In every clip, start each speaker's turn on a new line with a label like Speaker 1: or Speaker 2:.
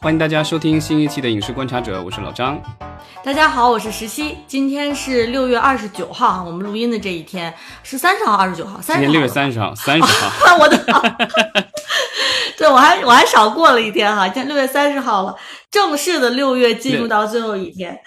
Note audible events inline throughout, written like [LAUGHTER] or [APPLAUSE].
Speaker 1: 欢迎大家收听新一期的《影视观察者》，我是老张。
Speaker 2: 大家好，我是石溪。今天是六月二十九号啊，我们录音的这一天是三十号，二十九号，三十
Speaker 1: 今天六月三十号，三十号。[LAUGHS]
Speaker 2: 我的妈！[LAUGHS] 对我还我还少过了一天哈，今天六月三十号了，正式的六月进入到最后一天。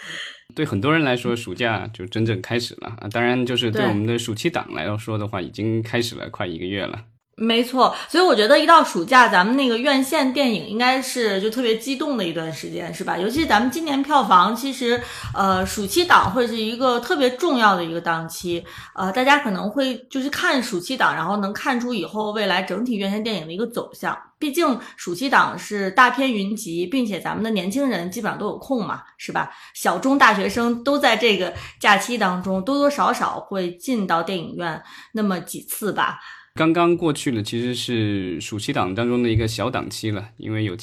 Speaker 1: 对很多人来说，暑假就真正开始了啊！当然，就是对
Speaker 2: 对
Speaker 1: 我们的暑期档来说的话，已经开始了快一个月了。
Speaker 2: 没错，所以我觉得一到暑假，咱们那个院线电影应该是就特别激动的一段时间，是吧？尤其是咱们今年票房，其实呃暑期档会是一个特别重要的一个档期，呃，大家可能会就是看暑期档，然后能看出以后未来整体院线电影的一个走向。毕竟暑期档是大片云集，并且咱们的年轻人基本上都有空嘛，是吧？小中大学生都在这个假期当中多多少少会进到电影院那么几次吧。
Speaker 1: 刚刚过去了，其实是暑期档当中的一个小档期了，因为有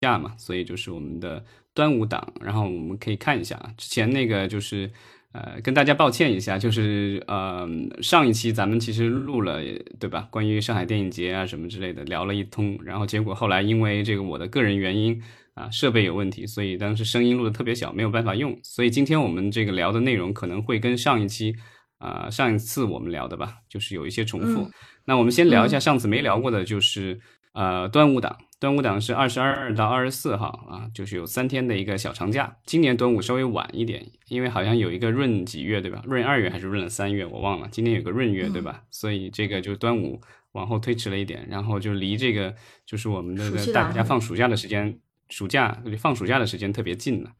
Speaker 1: 假嘛，所以就是我们的端午档。然后我们可以看一下啊，之前那个就是呃，跟大家抱歉一下，就是呃，上一期咱们其实录了，对吧？关于上海电影节啊什么之类的，聊了一通，然后结果后来因为这个我的个人原因啊，设备有问题，所以当时声音录的特别小，没有办法用。所以今天我们这个聊的内容可能会跟上一期啊、上一次我们聊的吧，就是有一些重复。那我们先聊一下上次没聊过的，就是、呃端午档。端午档是二十二到二十四号啊，就是有三天的一个小长假。今年端午稍微晚一点，因为好像有一个闰几月对吧？闰二月还是闰三月，我忘了。今年有个闰月对吧？所以这个就端午往后推迟了一点，然后就离这个就是我们的大家放暑假的时间，暑假放暑假的时间特别近了。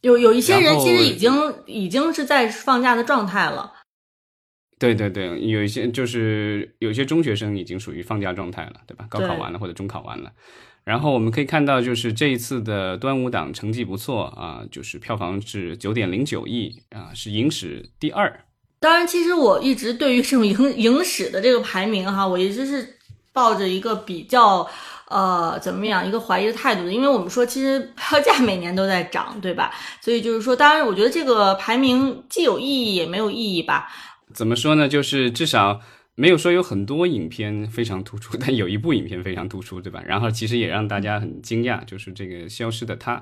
Speaker 2: 有有一些人其实已经已经是在放假的状态了。
Speaker 1: 对对对，有一些就是有些中学生已经属于放假状态了，对吧？高考完了或者中考完了。然后我们可以看到，就是这一次的端午档成绩不错啊，就是票房是九点零九亿啊，是影史第二。
Speaker 2: 当然，其实我一直对于这种影影史的这个排名哈，我一直是抱着一个比较呃怎么样一个怀疑的态度的，因为我们说其实票价每年都在涨，对吧？所以就是说，当然我觉得这个排名既有意义也没有意义吧。
Speaker 1: 怎么说呢？就是至少没有说有很多影片非常突出，[LAUGHS] 但有一部影片非常突出，对吧？然后其实也让大家很惊讶，就是这个《消失的她》。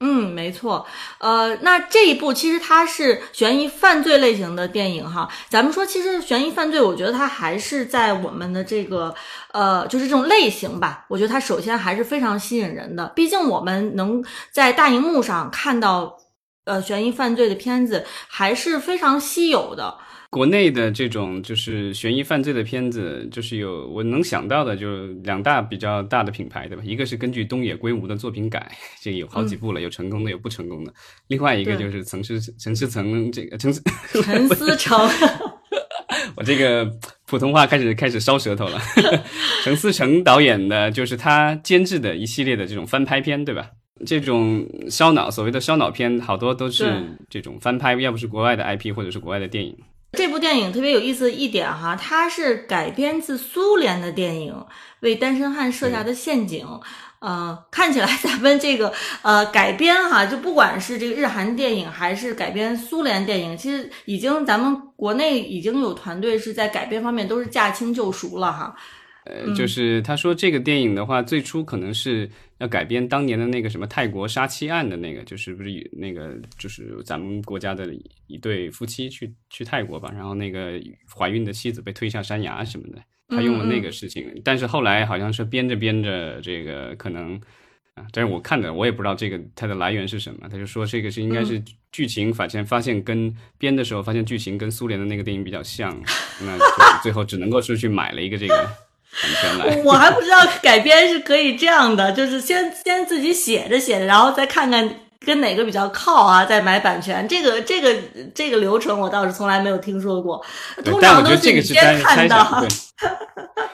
Speaker 2: 嗯，没错，呃，那这一部其实它是悬疑犯罪类型的电影哈。咱们说，其实悬疑犯罪，我觉得它还是在我们的这个呃，就是这种类型吧。我觉得它首先还是非常吸引人的，毕竟我们能在大荧幕上看到呃悬疑犯罪的片子，还是非常稀有的。
Speaker 1: 国内的这种就是悬疑犯罪的片子，就是有我能想到的，就两大比较大的品牌，对吧？一个是根据东野圭吾的作品改，[LAUGHS] 这有好几部了，有成功的，有不成功的。另外一个就是陈思陈思诚这个陈思，
Speaker 2: 陈思诚，[LAUGHS]
Speaker 1: 我这个普通话开始开始烧舌头了。[LAUGHS] 陈思诚导演的，就是他监制的一系列的这种翻拍片，对吧？这种烧脑，所谓的烧脑片，好多都是这种翻拍，要不是国外的 IP，或者是国外的电影。
Speaker 2: 这部电影特别有意思的一点哈，它是改编自苏联的电影《为单身汉设下的陷阱》。呃，看起来咱们这个呃改编哈，就不管是这个日韩电影还是改编苏联电影，其实已经咱们国内已经有团队是在改编方面都是驾轻就熟了哈。
Speaker 1: 呃，就是他说这个电影的话，最初可能是要改编当年的那个什么泰国杀妻案的那个，就是不是有那个就是咱们国家的一对夫妻去去泰国吧，然后那个怀孕的妻子被推下山崖什么的，他用了那个事情，但是后来好像是编着编着，这个可能啊，但是我看的我也不知道这个它的来源是什么，他就说这个是应该是剧情，发现发现跟编的时候发现剧情跟苏联的那个电影比较像，[LAUGHS] 那就最后只能够是去买了一个这个。
Speaker 2: 我还不知道改编是可以这样的，就是先先自己写着写着，然后再看看跟哪个比较靠啊，再买版权。这个这个这个流程我倒是从来没有听说过。通常都是你先看
Speaker 1: 想，
Speaker 2: 到
Speaker 1: 对，，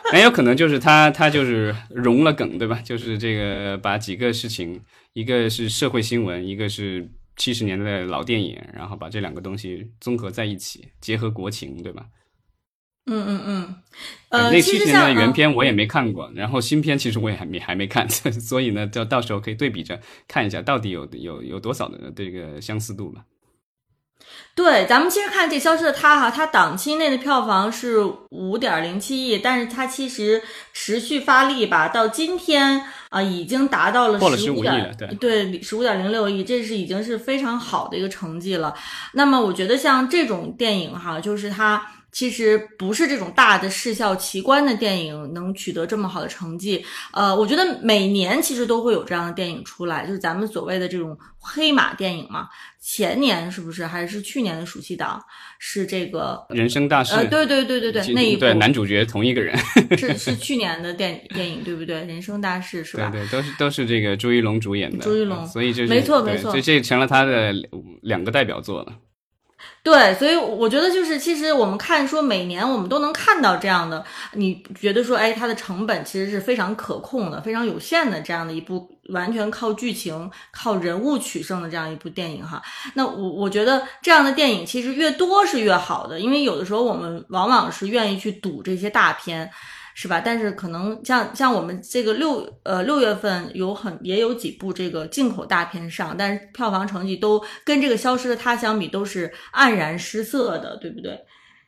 Speaker 1: [LAUGHS] 很有可能就是他他就是融了梗，对吧？就是这个把几个事情，一个是社会新闻，一个是七十年代的老电影，然后把这两个东西综合在一起，结合国情，对吧？
Speaker 2: 嗯嗯嗯，呃，
Speaker 1: 那
Speaker 2: 其实
Speaker 1: 七十年代的
Speaker 2: 像
Speaker 1: 原片我也没看过，然后新片其实我也还没还没看，所以呢，就到时候可以对比着看一下，到底有有有多少的这个相似度吧。
Speaker 2: 对，咱们其实看这《消失的她》哈，它档期内的票房是五点零七亿，但是它其实持续发力吧，到今天啊已经达到了十五点对对十五点零六亿，这是已经是非常好的一个成绩了。那么我觉得像这种电影哈，就是它。其实不是这种大的视效奇观的电影能取得这么好的成绩。呃，我觉得每年其实都会有这样的电影出来，就是咱们所谓的这种黑马电影嘛。前年是不是还是去年的暑期档是这个
Speaker 1: 人生大事？
Speaker 2: 呃，对对对对对，那一部
Speaker 1: 对男主角同一个人，
Speaker 2: 是 [LAUGHS] 是去年的电电影对不对？人生大事是吧？
Speaker 1: 对对，都是都是这个朱一龙主演的。
Speaker 2: 朱一龙，
Speaker 1: 所以就是
Speaker 2: 没错没错，
Speaker 1: 所以这成了他的两个代表作了。
Speaker 2: 对，所以我觉得就是，其实我们看说每年我们都能看到这样的，你觉得说，哎，它的成本其实是非常可控的、非常有限的这样的一部完全靠剧情、靠人物取胜的这样一部电影哈。那我我觉得这样的电影其实越多是越好的，因为有的时候我们往往是愿意去赌这些大片。是吧？但是可能像像我们这个六呃六月份有很也有几部这个进口大片上，但是票房成绩都跟这个消失的他相比都是黯然失色的，对不对？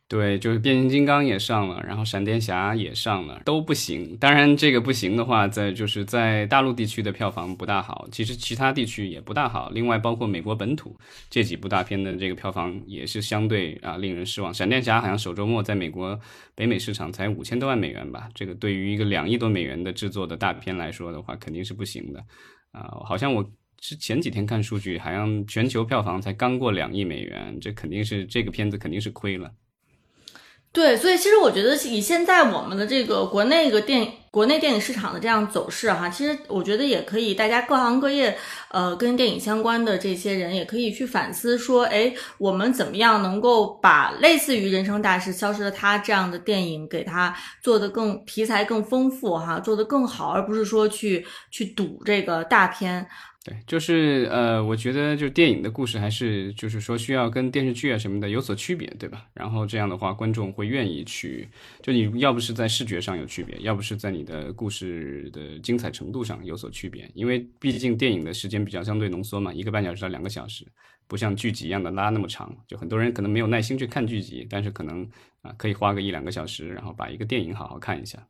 Speaker 1: 对，就是变形金刚也上了，然后闪电侠也上了，都不行。当然，这个不行的话，在就是在大陆地区的票房不大好，其实其他地区也不大好。另外，包括美国本土这几部大片的这个票房也是相对啊令人失望。闪电侠好像首周末在美国北美市场才五千多万美元吧，这个对于一个两亿多美元的制作的大片来说的话，肯定是不行的。啊，好像我是前几天看数据，好像全球票房才刚过两亿美元，这肯定是这个片子肯定是亏了。
Speaker 2: 对，所以其实我觉得以现在我们的这个国内个电国内电影市场的这样走势哈，其实我觉得也可以，大家各行各业，呃，跟电影相关的这些人也可以去反思说，哎，我们怎么样能够把类似于《人生大事》《消失的她》这样的电影给它做得更题材更丰富哈，做得更好，而不是说去去赌这个大片。
Speaker 1: 对，就是呃，我觉得就电影的故事还是就是说需要跟电视剧啊什么的有所区别，对吧？然后这样的话，观众会愿意去。就你要不是在视觉上有区别，要不是在你的故事的精彩程度上有所区别，因为毕竟电影的时间比较相对浓缩嘛，一个半小时到两个小时，不像剧集一样的拉那么长。就很多人可能没有耐心去看剧集，但是可能啊可以花个一两个小时，然后把一个电影好好看一下。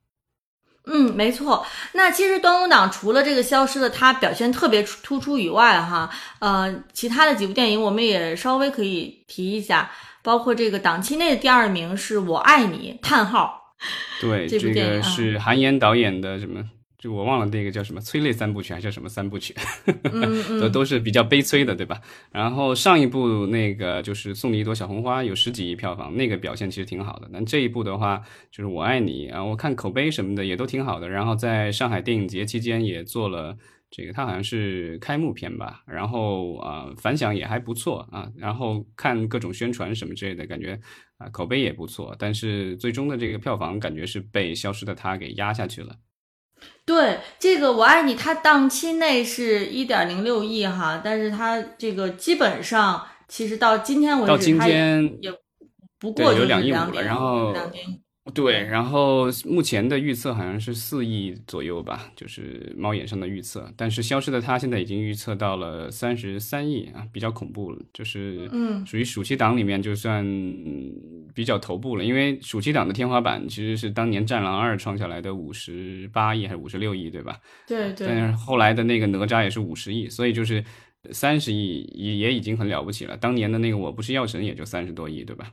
Speaker 2: 嗯，没错。那其实端午档除了这个消失的他表现特别突出以外，哈，呃，其他的几部电影我们也稍微可以提一下，包括这个档期内的第二名是我爱你，叹号。
Speaker 1: 对，
Speaker 2: 这
Speaker 1: 个是韩延导演的什么？就我忘了那个叫什么催泪三部曲还是叫什么三部曲，[LAUGHS] 都都是比较悲催的，对吧？然后上一部那个就是送你一朵小红花，有十几亿票房，那个表现其实挺好的。那这一部的话，就是我爱你啊，我看口碑什么的也都挺好的。然后在上海电影节期间也做了这个，它好像是开幕片吧。然后啊，反响也还不错啊。然后看各种宣传什么之类的，感觉啊口碑也不错。但是最终的这个票房感觉是被《消失的他》给压下去了。
Speaker 2: 对这个我爱你，它档期内是一点零六亿哈，但是它这个基本上其实到今天为止，
Speaker 1: 到今天
Speaker 2: 也不过就是
Speaker 1: 两亿五
Speaker 2: 了，
Speaker 1: 然后。对，然后目前的预测好像是四亿左右吧，就是猫眼上的预测。但是消失的他现在已经预测到了三十三亿啊，比较恐怖了。就是
Speaker 2: 嗯，
Speaker 1: 属于暑期档里面就算比较头部了，因为暑期档的天花板其实是当年《战狼二》创下来的五十八亿还是五十六亿，对吧？
Speaker 2: 对对。
Speaker 1: 但是后来的那个哪吒也是五十亿，所以就是三十亿也也已经很了不起了。当年的那个我不是药神也就三十多亿，对吧？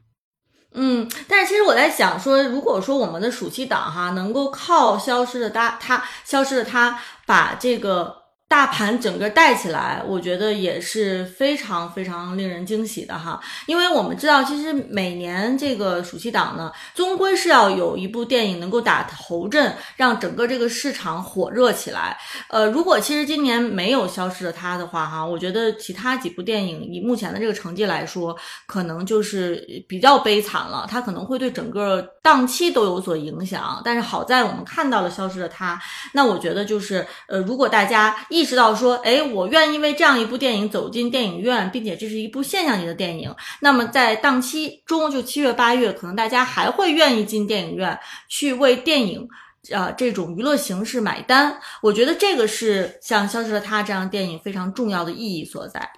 Speaker 2: 嗯，但是其实我在想说，如果说我们的暑期档哈，能够靠消失的他，他消失的他把这个。大盘整个带起来，我觉得也是非常非常令人惊喜的哈，因为我们知道，其实每年这个暑期档呢，终归是要有一部电影能够打头阵，让整个这个市场火热起来。呃，如果其实今年没有消失的他的话哈，我觉得其他几部电影以目前的这个成绩来说，可能就是比较悲惨了，它可能会对整个档期都有所影响。但是好在我们看到了消失的他，那我觉得就是呃，如果大家一意识到说，哎，我愿意为这样一部电影走进电影院，并且这是一部现象级的电影。那么在档期中，就七月八月，可能大家还会愿意进电影院去为电影，呃，这种娱乐形式买单。我觉得这个是像《消失的她》这样电影非常重要的意义所在。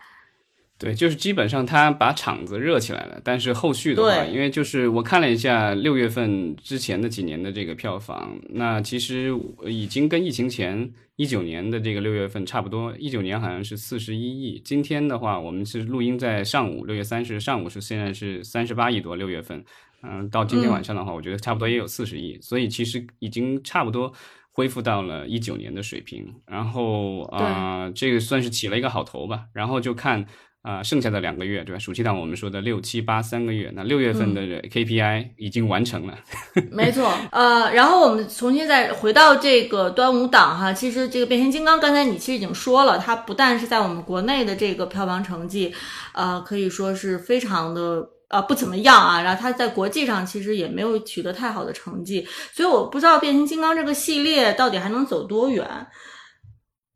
Speaker 1: 对，就是基本上他把场子热起来了，但是后续的话，因为就是我看了一下六月份之前的几年的这个票房，那其实已经跟疫情前一九年的这个六月份差不多，一九年好像是四十一亿，今天的话我们是录音在上午，六月三十上午是现在是三十八亿多，六月份，嗯、到今天晚上的话，我觉得差不多也有四十亿，所以其实已经差不多。恢复到了一九年的水平，然后啊、呃这个算是起了一个好头吧。然后就看啊、剩下的两个月，对吧？暑期档我们说的六七八三个月，那六月份的 KPI 已经完成了。[LAUGHS]
Speaker 2: 没错，呃，然后我们重新再回到这个端午档哈，其实这个变形金刚刚才你其实已经说了，它不但是在我们国内的这个票房成绩，呃，可以说是非常的。呃，不怎么样啊，然后它在国际上其实也没有取得太好的成绩，所以我不知道变形金刚这个系列到底还能走多远。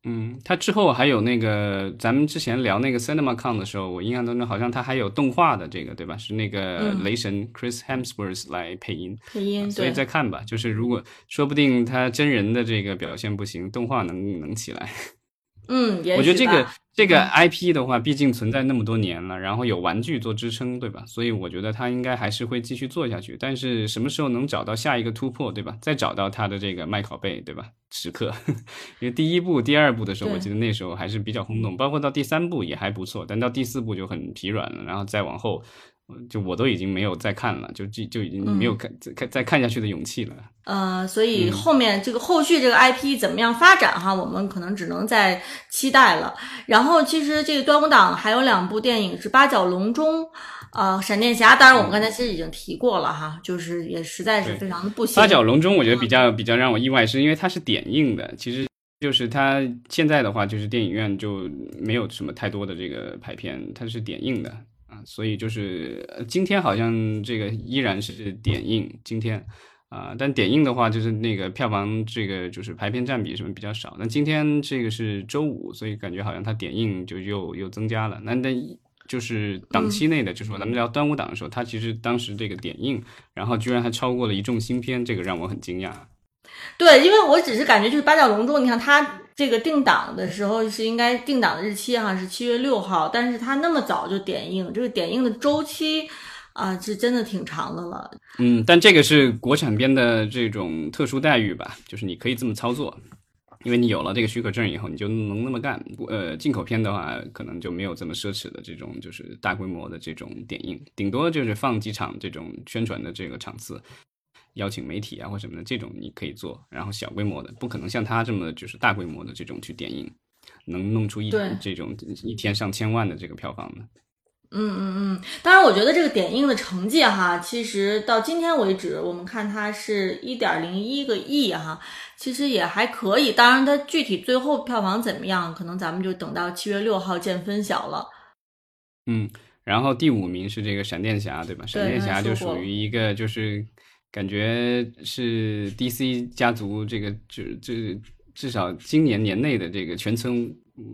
Speaker 1: 嗯，他之后还有那个，咱们之前聊那个 CinemaCon 的时候，我印象当中好像他还有动画的这个，对吧？是那个
Speaker 2: 嗯
Speaker 1: 雷神 Chris Hemsworth 来配音，
Speaker 2: 配音
Speaker 1: 所以，再看吧。就是如果说不定他真人的这个表现不行，动画能能起来。
Speaker 2: 嗯，
Speaker 1: 我觉得这个这个 IP 的话，毕竟存在那么多年了，然后有玩具做支撑，对吧？所以我觉得它应该还是会继续做下去。但是什么时候能找到下一个突破，对吧？再找到它的这个麦考贝，对吧？时刻，[LAUGHS] 因为第一部、第二部的时候，我记得那时候还是比较轰动，包括到第三部也还不错，但到第四部就很疲软了，然后再往后。就我都已经没有再看了，就就就已经没有看、再看再看下去的勇气了。
Speaker 2: 呃，所以
Speaker 1: 嗯
Speaker 2: 后面这个后续这个 IP 怎么样发展哈，我们可能只能在期待了。然后其实这个端午档还有两部电影是《八角笼中》。呃，闪电侠，当然我们刚才其实已经提过了哈，就是也实在是非常的不行。
Speaker 1: 八角笼中，我觉得比较比较让我意外，是因为它是点映的，其实就是它现在的话，就是电影院就没有什么太多的这个排片，它是点映的啊，所以就是呃今天好像这个依然是点映，今天。啊，但点映的话，就是那个票房这个就是排片占比什么比较少。那今天这个是周五，所以感觉好像它点映就又又增加了。那那就是档期内的，就是说咱们聊端午档的时候，它其实当时这个点映，然后居然还超过了一众新片，这个让我很惊讶。
Speaker 2: 对，因为我只是感觉就是八角笼中，你看它这个定档的时候是应该定档的日期哈是七月六号，但是它那么早就点映，这个点映的周期啊、是真的挺长的了。
Speaker 1: 嗯，但这个是国产片的这种特殊待遇吧，就是你可以这么操作，因为你有了这个许可证以后，你就能那么干。呃，进口片的话，可能就没有这么奢侈的这种就是大规模的这种点映，顶多就是放几场这种宣传的这个场次。邀请媒体啊或什么的，这种你可以做，然后小规模的，不可能像他这么就是大规模的这种去点映，能弄出一
Speaker 2: 对
Speaker 1: 这种一天上千万的这个票房的。
Speaker 2: 嗯嗯嗯，当然，我觉得这个点映的成绩哈，其实到今天为止，我们看它是一点零一个亿哈，其实也还可以。当然，它具体最后票房怎么样，可能咱们就等到七月六号见分晓了。
Speaker 1: 嗯，然后第五名是这个闪电侠，对吧？闪电侠就属于一个就是感觉是 DC 家族这个至至至少今年年内的这个全村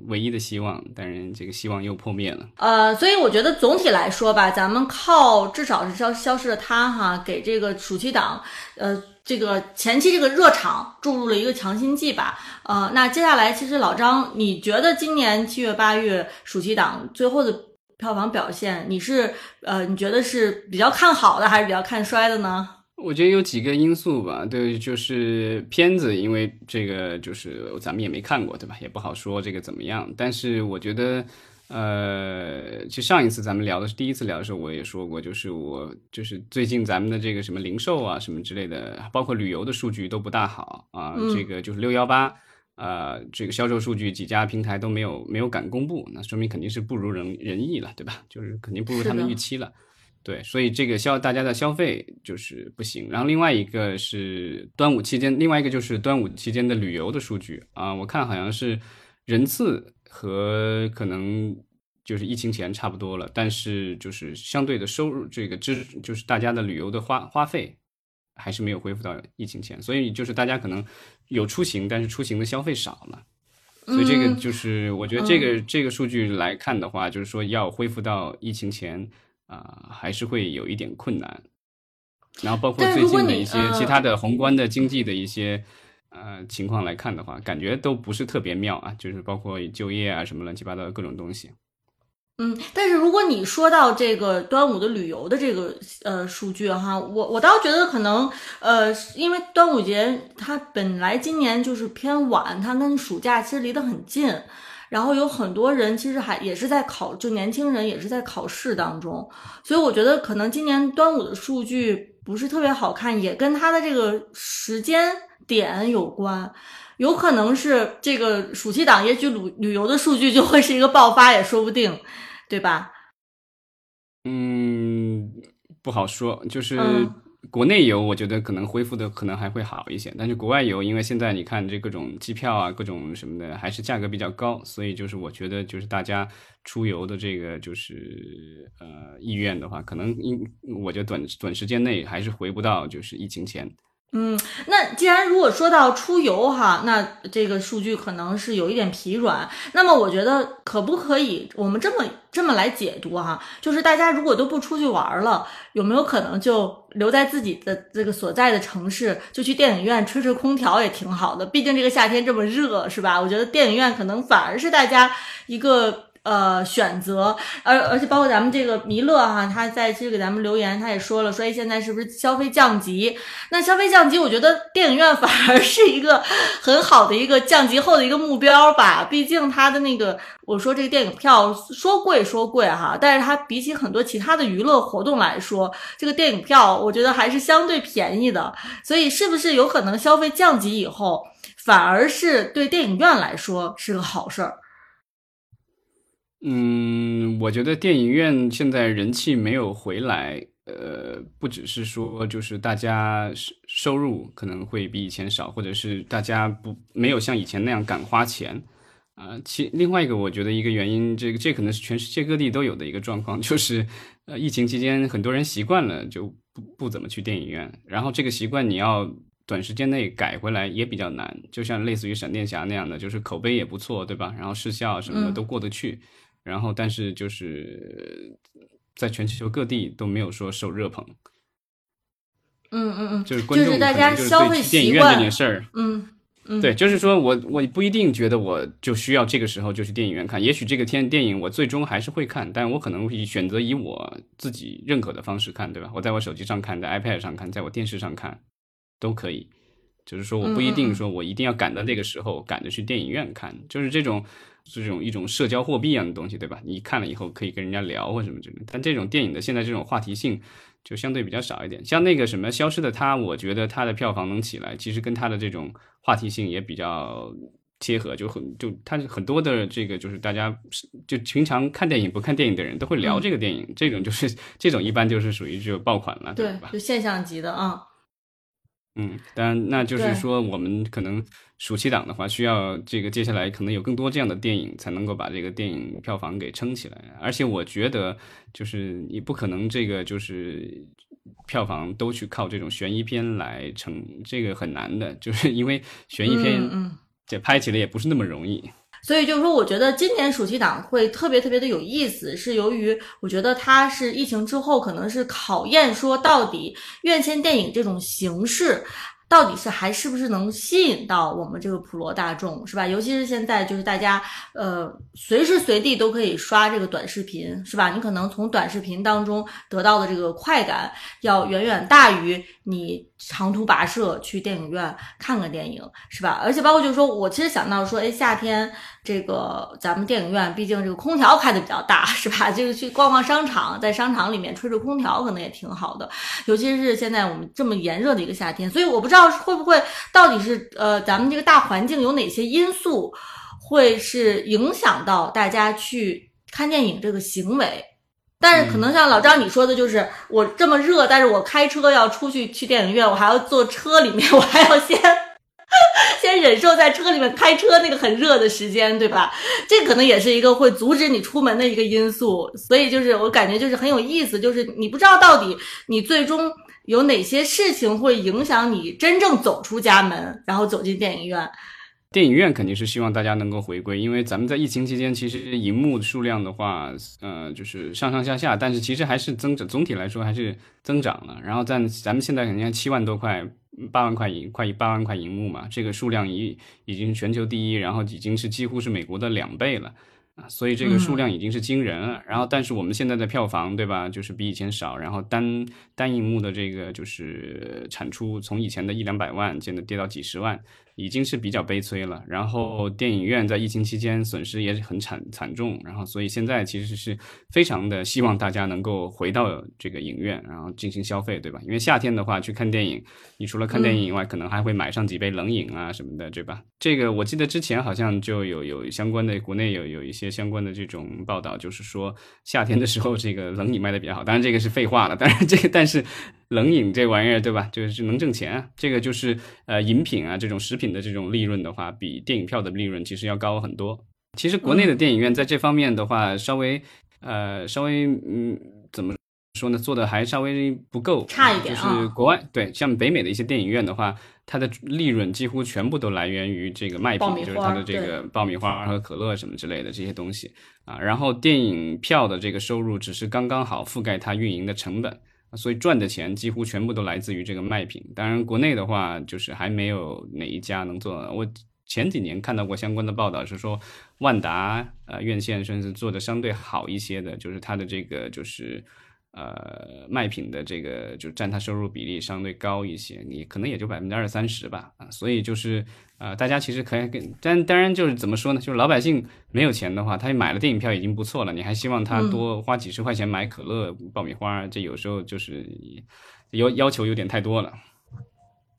Speaker 1: 唯一的希望，但是这个希望又破灭了。
Speaker 2: 呃，所以我觉得总体来说吧，咱们靠至少是消消失的他哈，给这个暑期档，呃，这个前期这个热场注入了一个强心剂吧。呃，那接下来其实老张，你觉得今年七月八月暑期档最后的票房表现，你是呃，你觉得是比较看好的，还是比较看衰的呢？
Speaker 1: 我觉得有几个因素吧，对，就是片子，因为这个就是咱们也没看过，对吧？也不好说这个怎么样。但是我觉得，呃，其实上一次咱们聊的是第一次聊的时候，我也说过，就是我就是最近咱们的这个什么零售啊什么之类的，包括旅游的数据都不大好啊。
Speaker 2: 嗯
Speaker 1: 这个就是六幺八，呃，这个销售数据几家平台都没有没有敢公布，那说明肯定是不如人人意了，对吧？就是肯定不如他们预期了。对，所以这个消大家的消费就是不行。然后另外一个是端午期间，另外一个就是端午期间的旅游的数据啊，我看好像是人次和可能就是疫情前差不多了，但是就是相对的收入这个支就是大家的旅游的花花费还是没有恢复到疫情前，所以就是大家可能有出行，但是出行的消费少了。所以这个
Speaker 2: 嗯
Speaker 1: 就是，我觉得这个、这个数据来看的话，就是说要恢复到疫情前啊、还是会有一点困难。然后包括最近的一些
Speaker 2: 呃
Speaker 1: 其他的宏观的经济的一些呃情况来看的话，感觉都不是特别妙啊，就是包括就业啊什么乱七八糟的各种东西。
Speaker 2: 嗯，但是如果你说到这个端午的旅游的这个呃数据哈，我我倒觉得可能呃，因为端午节它本来今年就是偏晚，它跟暑假其实离得很近，然后有很多人其实还也是在考，就年轻人也是在考试当中，所以我觉得可能今年端午的数据不是特别好看，也跟它的这个时间点有关。有可能是这个暑期档，也许旅旅游的数据就会是一个爆发，也说不定，对吧？
Speaker 1: 嗯，不好说。就是国内游，我觉得可能恢复的可能还会好一些，但是国外游，因为现在你看这各种机票啊，各种什么的，还是价格比较高，所以就是我觉得就是大家出游的这个就是呃意愿的话，可能因我觉得短短时间内还是回不到就是疫情前。
Speaker 2: 嗯，那既然如果说到出游哈，那这个数据可能是有一点疲软。那么我觉得可不可以我们这么这么来解读哈？就是大家如果都不出去玩了，有没有可能就留在自己的这个所在的城市，就去电影院吹吹空调也挺好的？毕竟这个夏天这么热，是吧？我觉得电影院可能反而是大家一个。呃，选择，而而且包括咱们这个弥勒哈，他在其实给咱们留言，他也说了，说，现在是不是消费降级？那消费降级，我觉得电影院反而是一个很好的一个降级后的一个目标吧。[LAUGHS] 毕竟它的那个，我说这个电影票说贵说贵哈，但是它比起很多其他的娱乐活动来说，这个电影票我觉得还是相对便宜的。所以是不是有可能消费降级以后，反而是对电影院来说是个好事儿？
Speaker 1: 嗯，我觉得电影院现在人气没有回来，呃，不只是说就是大家收收入可能会比以前少，或者是大家不没有像以前那样敢花钱啊。其另外一个，我觉得一个原因，这个这可能是全世界各地都有的一个状况，就是呃，疫情期间很多人习惯了就不不怎么去电影院，然后这个习惯你要短时间内改回来也比较难。就像类似于闪电侠那样的，就是口碑也不错，对吧？然后视效什么的都过得去。然后，但是就是在全球各地都没有说受热捧。
Speaker 2: 嗯嗯嗯，
Speaker 1: 就是观众
Speaker 2: 大家消费
Speaker 1: 电影院这件事儿，
Speaker 2: 嗯嗯，
Speaker 1: 对，就是说我我不一定觉得我就需要这个时候就去电影院看，也许这个天电影我最终还是会看，但我可能会选择以我自己认可的方式看，对吧？我在我手机上看，在 iPad 上看，在我电视上看都可以。就是说，我不一定说我一定要赶到那个时候赶着去电影院看，就是这种。是这种一种社交货币一样的东西，对吧？你看了以后可以跟人家聊或什么之类的。但这种电影的现在这种话题性就相对比较少一点。像那个什么《消失的她》，我觉得它的票房能起来，其实跟它的这种话题性也比较贴合，就很就它很多的这个就是大家就平常看电影不看电影的人都会聊这个电影，这种就是这种一般就是属于就爆款了，对吧？
Speaker 2: 就现象级的啊。
Speaker 1: 嗯，当然，那就是说，我们可能暑期档的话，需要这个接下来可能有更多这样的电影，才能够把这个电影票房给撑起来。而且我觉得，就是你不可能这个就是票房都去靠这种悬疑片来撑，这个很难的，就是因为悬疑片这拍起来也不是那么容易。
Speaker 2: 所以就是说，我觉得今年暑期档会特别特别的有意思，是由于我觉得它是疫情之后，可能是考验说到底院线电影这种形式。到底是还是不是能吸引到我们这个普罗大众，是吧？尤其是现在，就是大家呃随时随地都可以刷这个短视频，是吧？你可能从短视频当中得到的这个快感，要远远大于你长途跋涉去电影院看个电影，是吧？而且包括就是说我其实想到说，哎，夏天这个咱们电影院毕竟这个空调开的比较大，是吧？[LAUGHS] 就是去逛逛商场，在商场里面吹吹空调，可能也挺好的。尤其是现在我们这么炎热的一个夏天，所以我不知道。道会不会到底是呃，咱们这个大环境有哪些因素会是影响到大家去看电影这个行为？但是可能像老张你说的，就是我这么热，但是我开车要出去去电影院，我还要坐车里面，我还要先 [LAUGHS] 先忍受在车里面开车那个很热的时间，对吧？这可能也是一个会阻止你出门的一个因素。所以就是我感觉就是很有意思，就是你不知道到底你最终。有哪些事情会影响你真正走出家门，然后走进电影院？
Speaker 1: 电影院肯定是希望大家能够回归，因为咱们在疫情期间，其实荧幕数量的话，呃，就是上上下下，但是其实还是增长，总体来说还是增长了。然后在咱们现在肯定七万多块、八万块银，快八万块银幕嘛，这个数量已已经全球第一，然后已经是几乎是美国的两倍了。啊，所以这个数量已经是惊人了。然后，但是我们现在的票房，对吧，就是比以前少。然后单单银幕的这个就是产出，从以前的一两百万，现在跌到几十万。已经是比较悲催了，然后电影院在疫情期间损失也是很惨惨重，然后所以现在其实是非常的希望大家能够回到这个影院，然后进行消费，对吧？因为夏天的话去看电影，你除了看电影以外，可能还会买上几杯冷饮啊什么的，对吧？这个我记得之前好像就有有相关的国内有有一些相关的这种报道，就是说夏天的时候这个冷饮卖的比较好，当然这个是废话了，当然这个但是。冷饮这玩意儿，对吧？就是能挣钱啊。这个就是呃，饮品啊，这种食品的这种利润的话，比电影票的利润其实要高很多。其实国内的电影院在这方面的话，稍微呃，稍微嗯，怎么说呢？做的还稍微不够，
Speaker 2: 差一点
Speaker 1: 是国外对，像北美的一些电影院的话，它的利润几乎全部都来源于这个卖品，就是它的这个爆米花和可乐什么之类的这些东西啊。然后电影票的这个收入只是刚刚好覆盖它运营的成本。所以赚的钱几乎全部都来自于这个卖品。当然，国内的话就是还没有哪一家能做。我前几年看到过相关的报道，是说万达呃院线甚至做的相对好一些的，就是它的这个就是。呃，卖品的这个就占它收入比例相对高一些，你可能也就百分之二三十吧，啊，所以就是呃，大家其实可以跟，但当然就是怎么说呢，就是老百姓没有钱的话，他买了电影票已经不错了，你还希望他多花几十块钱买可乐、爆米花，这有时候就是要要求有点太多了。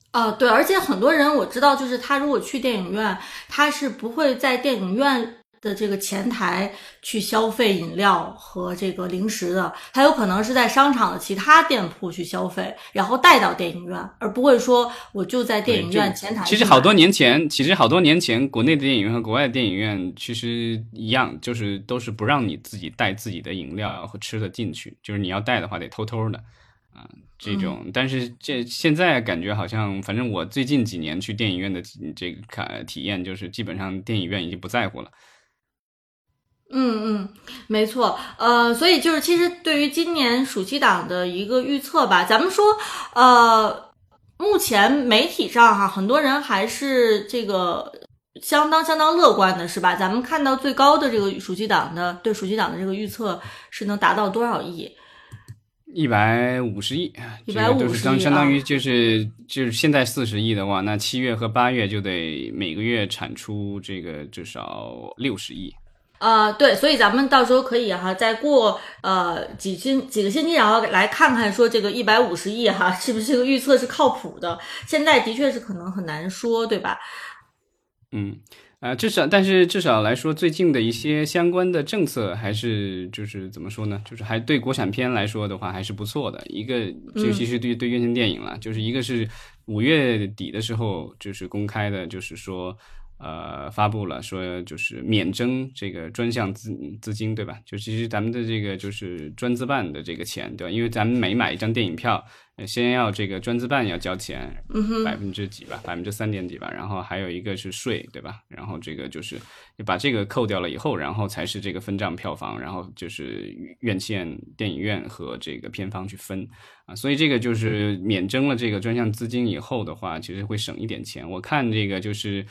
Speaker 2: 啊，对，而且很多人我知道，就是他如果去电影院，他是不会在电影院。的这个前台去消费饮料和这个零食的，他有可能是在商场的其他店铺去消费，然后带到电影院，而不会说我就在电影院前台。
Speaker 1: 其实好多年前，其实好多年前，国内的电影院和国外的电影院其实一样，就是都是不让你自己带自己的饮料和吃的进去，就是你要带的话得偷偷的啊这种。但是这现在感觉好像，反正我最近几年去电影院的这个看体验，就是基本上电影院已经不在乎了。
Speaker 2: 嗯嗯，没错，呃，所以就是其实对于今年暑期档的一个预测吧，咱们说，呃，目前媒体上哈，很多人还是这个相当相当乐观的，是吧？咱们看到最高的这个暑期档的对暑期档的这个预测是能达到多少亿？
Speaker 1: 一百五十亿，
Speaker 2: 一百五十亿，
Speaker 1: 相相当于就是就是现在四十亿的话，那七月和八月就得每个月产出这个至少六十亿。
Speaker 2: 呃，对，所以咱们到时候可以哈，再过呃几星几个星期，然后来看看说这个一百五十亿哈，是不是这个预测是靠谱的？现在的确是可能很难说，对吧？
Speaker 1: 嗯，呃，至少，但是至少来说，最近的一些相关的政策还是就是怎么说呢？就是还对国产片来说的话还是不错的。一个，尤其是对对院线电影了，就是一个是五月底的时候就是公开的，就是说。呃，发布了说就是免征这个专项资资金，对吧？就其实咱们的这个就是专资办的这个钱，对吧？因为咱们每买一张电影票，先要这个专资办要交钱，百分之几吧，百分之三点几吧，然后还有一个是税，对吧？然后这个就是把这个扣掉了以后，然后才是这个分账票房，然后就是院线电影院和这个片方去分啊。所以这个就是免征了这个专项资金以后的话，其实会省一点钱。我看这个就是。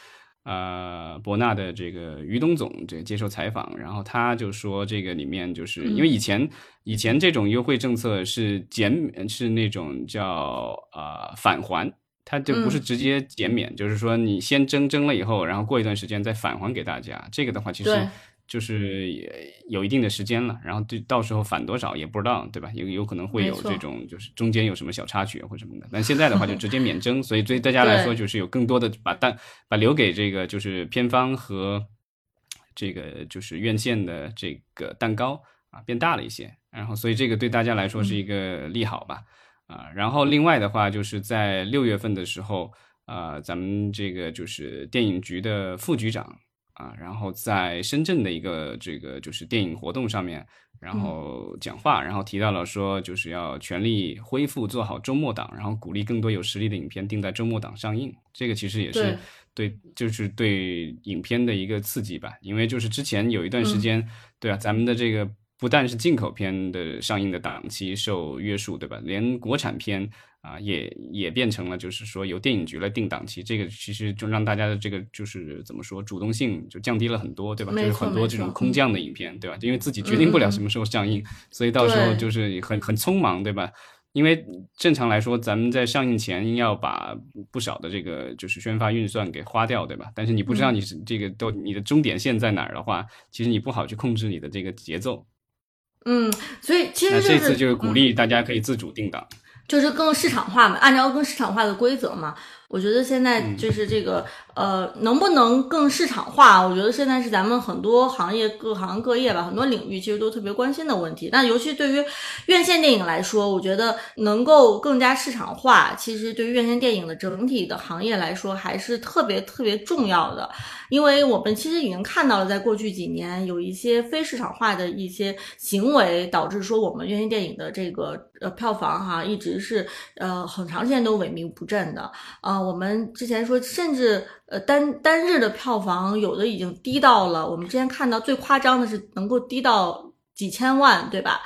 Speaker 1: 呃，博纳的这个于东总这接受采访，然后他就说，这个里面就是因为以前以前这种优惠政策是减是那种叫呃返还，它就不是直接减免，就是说你先征征了以后，然后过一段时间再返还给大家。这个的话，其实。就是也有一定的时间了，然后对到时候返多少也不知道，对吧？有有可能会有这种，就是中间有什么小插曲或什么的。但现在的话就直接免征，[LAUGHS] 所以对大家来说就是有更多的把蛋把留给这个就是片方和这个就是院线的这个蛋糕啊变大了一些，然后所以这个对大家来说是一个利好吧啊。然后另外的话就是在六月份的时候啊，咱们这个就是电影局的副局长。啊，然后在深圳的一个这个就是电影活动上面，然后讲话，然后提到了说，就是要全力恢复做好周末档，然后鼓励更多有实力的影片定在周末档上映。这个其实也是对，就是对影片的一个刺激吧。因为就是之前有一段时间，对啊，咱们的这个不但是进口片的上映的档期受约束，对吧？连国产片啊，也也变成了就是说由电影局来定档期，这个其实就让大家的这个就是怎么说主动性就降低了很多，对吧？就是很多这种空降的影片，对吧？因为自己决定不了什么时候上映，所以到时候就是很很匆忙，对吧？因为正常来说，咱们在上映前要把不少的这个就是宣发预算给花掉，对吧？但是你不知道你是这个都你的终点线在哪儿的话，其实你不好去控制你的这个节奏。
Speaker 2: 嗯，所以其实
Speaker 1: 这次就是鼓励大家可以自主定档，
Speaker 2: 就是更市场化嘛，按照更市场化的规则嘛。我觉得现在就是这个，呃，能不能更市场化？我觉得现在是咱们很多行业、各行各业吧，很多领域其实都特别关心的问题。那尤其对于院线电影来说，我觉得能够更加市场化，其实对于院线电影的整体的行业来说，还是特别特别重要的。因为我们其实已经看到了，在过去几年有一些非市场化的一些行为，导致说我们院线电影的这个呃票房哈，一直是呃很长时间都萎靡不振的啊。我们之前说，甚至呃单单日的票房有的已经低到了，我们之前看到最夸张的是能够低到几千万，对吧？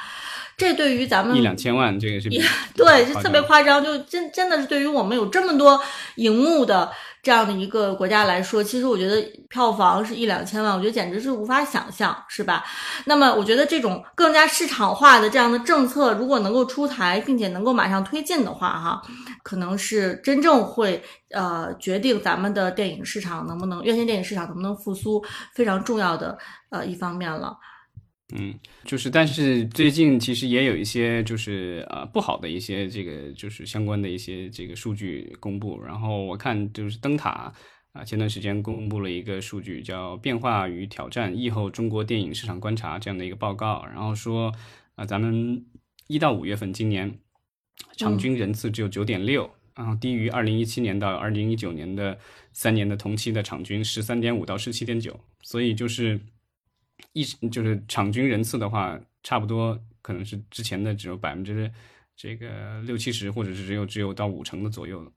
Speaker 2: 这对于咱们
Speaker 1: 一两千万，这个是
Speaker 2: 对，是特别夸张，就真真的是对于我们有这么多荧幕的。这样的一个国家来说，其实我觉得票房是一两千万，我觉得简直是无法想象，是吧？那么，我觉得这种更加市场化的这样的政策，如果能够出台，并且能够马上推进的话，哈，可能是真正会呃决定咱们的电影市场能不能院线电影市场能不能复苏非常重要的呃一方面了。
Speaker 1: 嗯，就是，但是最近其实也有一些，就是呃不好的一些这个就是相关的一些这个数据公布。然后我看就是灯塔啊，前段时间公布了一个数据，叫《变化与挑战：疫后中国电影市场观察》这样的一个报告。然后说啊，咱们一到五月份今年场均人次只有九点六，然后低于二零一七年到二零一九年的三年的同期的场均十三点五到十七点九，所以就是。一就是场均人次的话，差不多可能是之前的只有百分之这个六七十，或者是只有只有到五成的左右。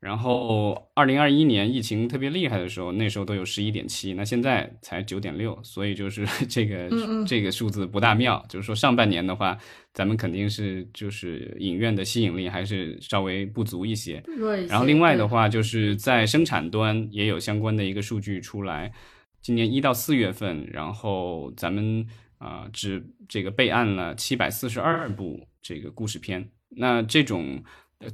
Speaker 1: 然后二零二一年疫情特别厉害的时候，那时候都有十一点七，那现在才九点六，所以就是 [LAUGHS] 这个这个数字不大妙。就是说上半年的话，咱们肯定是就是影院的吸引力还是稍微不足一些。然后另外的话，就是在生产端也有相关的一个数据出来。今年一到四月份，然后咱们啊只这个备案了七百四十二部这个故事片。那这种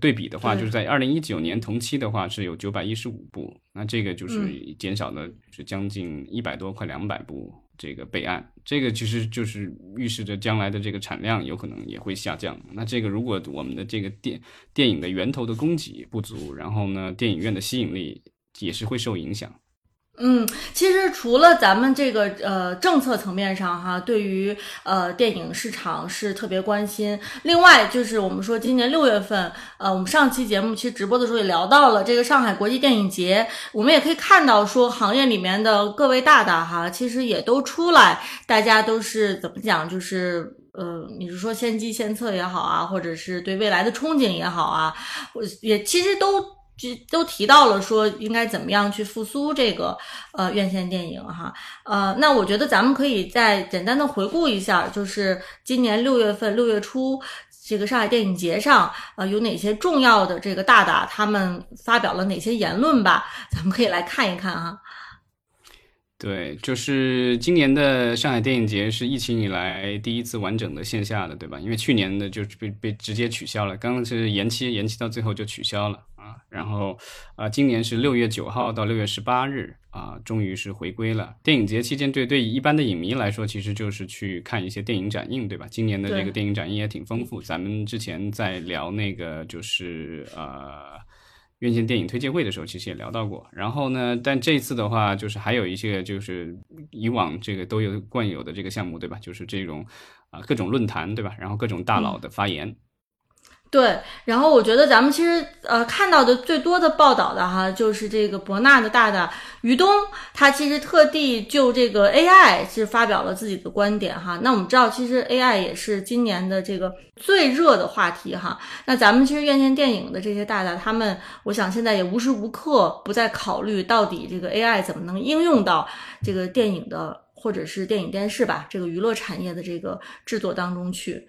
Speaker 1: 对比的话，就是在二零一九年同期的话是有九百一十五部，那这个就是减少了是将近一百多，快两百部这个备案。这个其实就是预示着将来的这个产量有可能也会下降。那这个如果我们的这个电电影的源头的供给不足，然后呢电影院的吸引力也是会受影响。
Speaker 2: 嗯，其实除了咱们这个呃政策层面上哈，对于呃电影市场是特别关心。另外就是我们说今年六月份，呃，我们上期节目其实直播的时候也聊到了这个上海国际电影节，我们也可以看到说行业里面的各位大大哈，其实也都出来，大家都是怎么讲，就是呃，你是说先机先策也好啊，或者是对未来的憧憬也好啊，我也其实都。就都提到了说应该怎么样去复苏这个呃院线电影哈呃那我觉得咱们可以再简单的回顾一下，就是今年六月份六月初这个上海电影节上呃有哪些重要的这个大大他们发表了哪些言论吧，咱们可以来看一看哈。
Speaker 1: 对，就是今年的上海电影节是疫情以来第一次完整的线下的，对吧？因为去年的就被被直接取消了，刚刚是延期，延期到最后就取消了啊。然后啊，今年是六月九号到六月十八日啊，终于是回归了。电影节期间，对对一般的影迷来说，其实就是去看一些电影展映，对吧？今年的这个电影展映也挺丰富。咱们之前在聊那个就是呃。院线电影推介会的时候，其实也聊到过。然后呢，但这次的话，就是还有一些就是以往这个都有惯有的这个项目，对吧？就是这种啊各种论坛，对吧？然后各种大佬的发言。
Speaker 2: 对，然后我觉得咱们其实呃看到的最多的报道的哈，就是这个博纳的大大于东，他其实特地就这个 AI 是发表了自己的观点哈。那我们知道，其实 AI 也是今年的这个最热的话题哈。那咱们其实院线电影的这些大大，他们我想现在也无时无刻不在考虑到底这个 AI 怎么能应用到这个电影的。或者是电影电视吧，这个娱乐产业的这个制作当中去。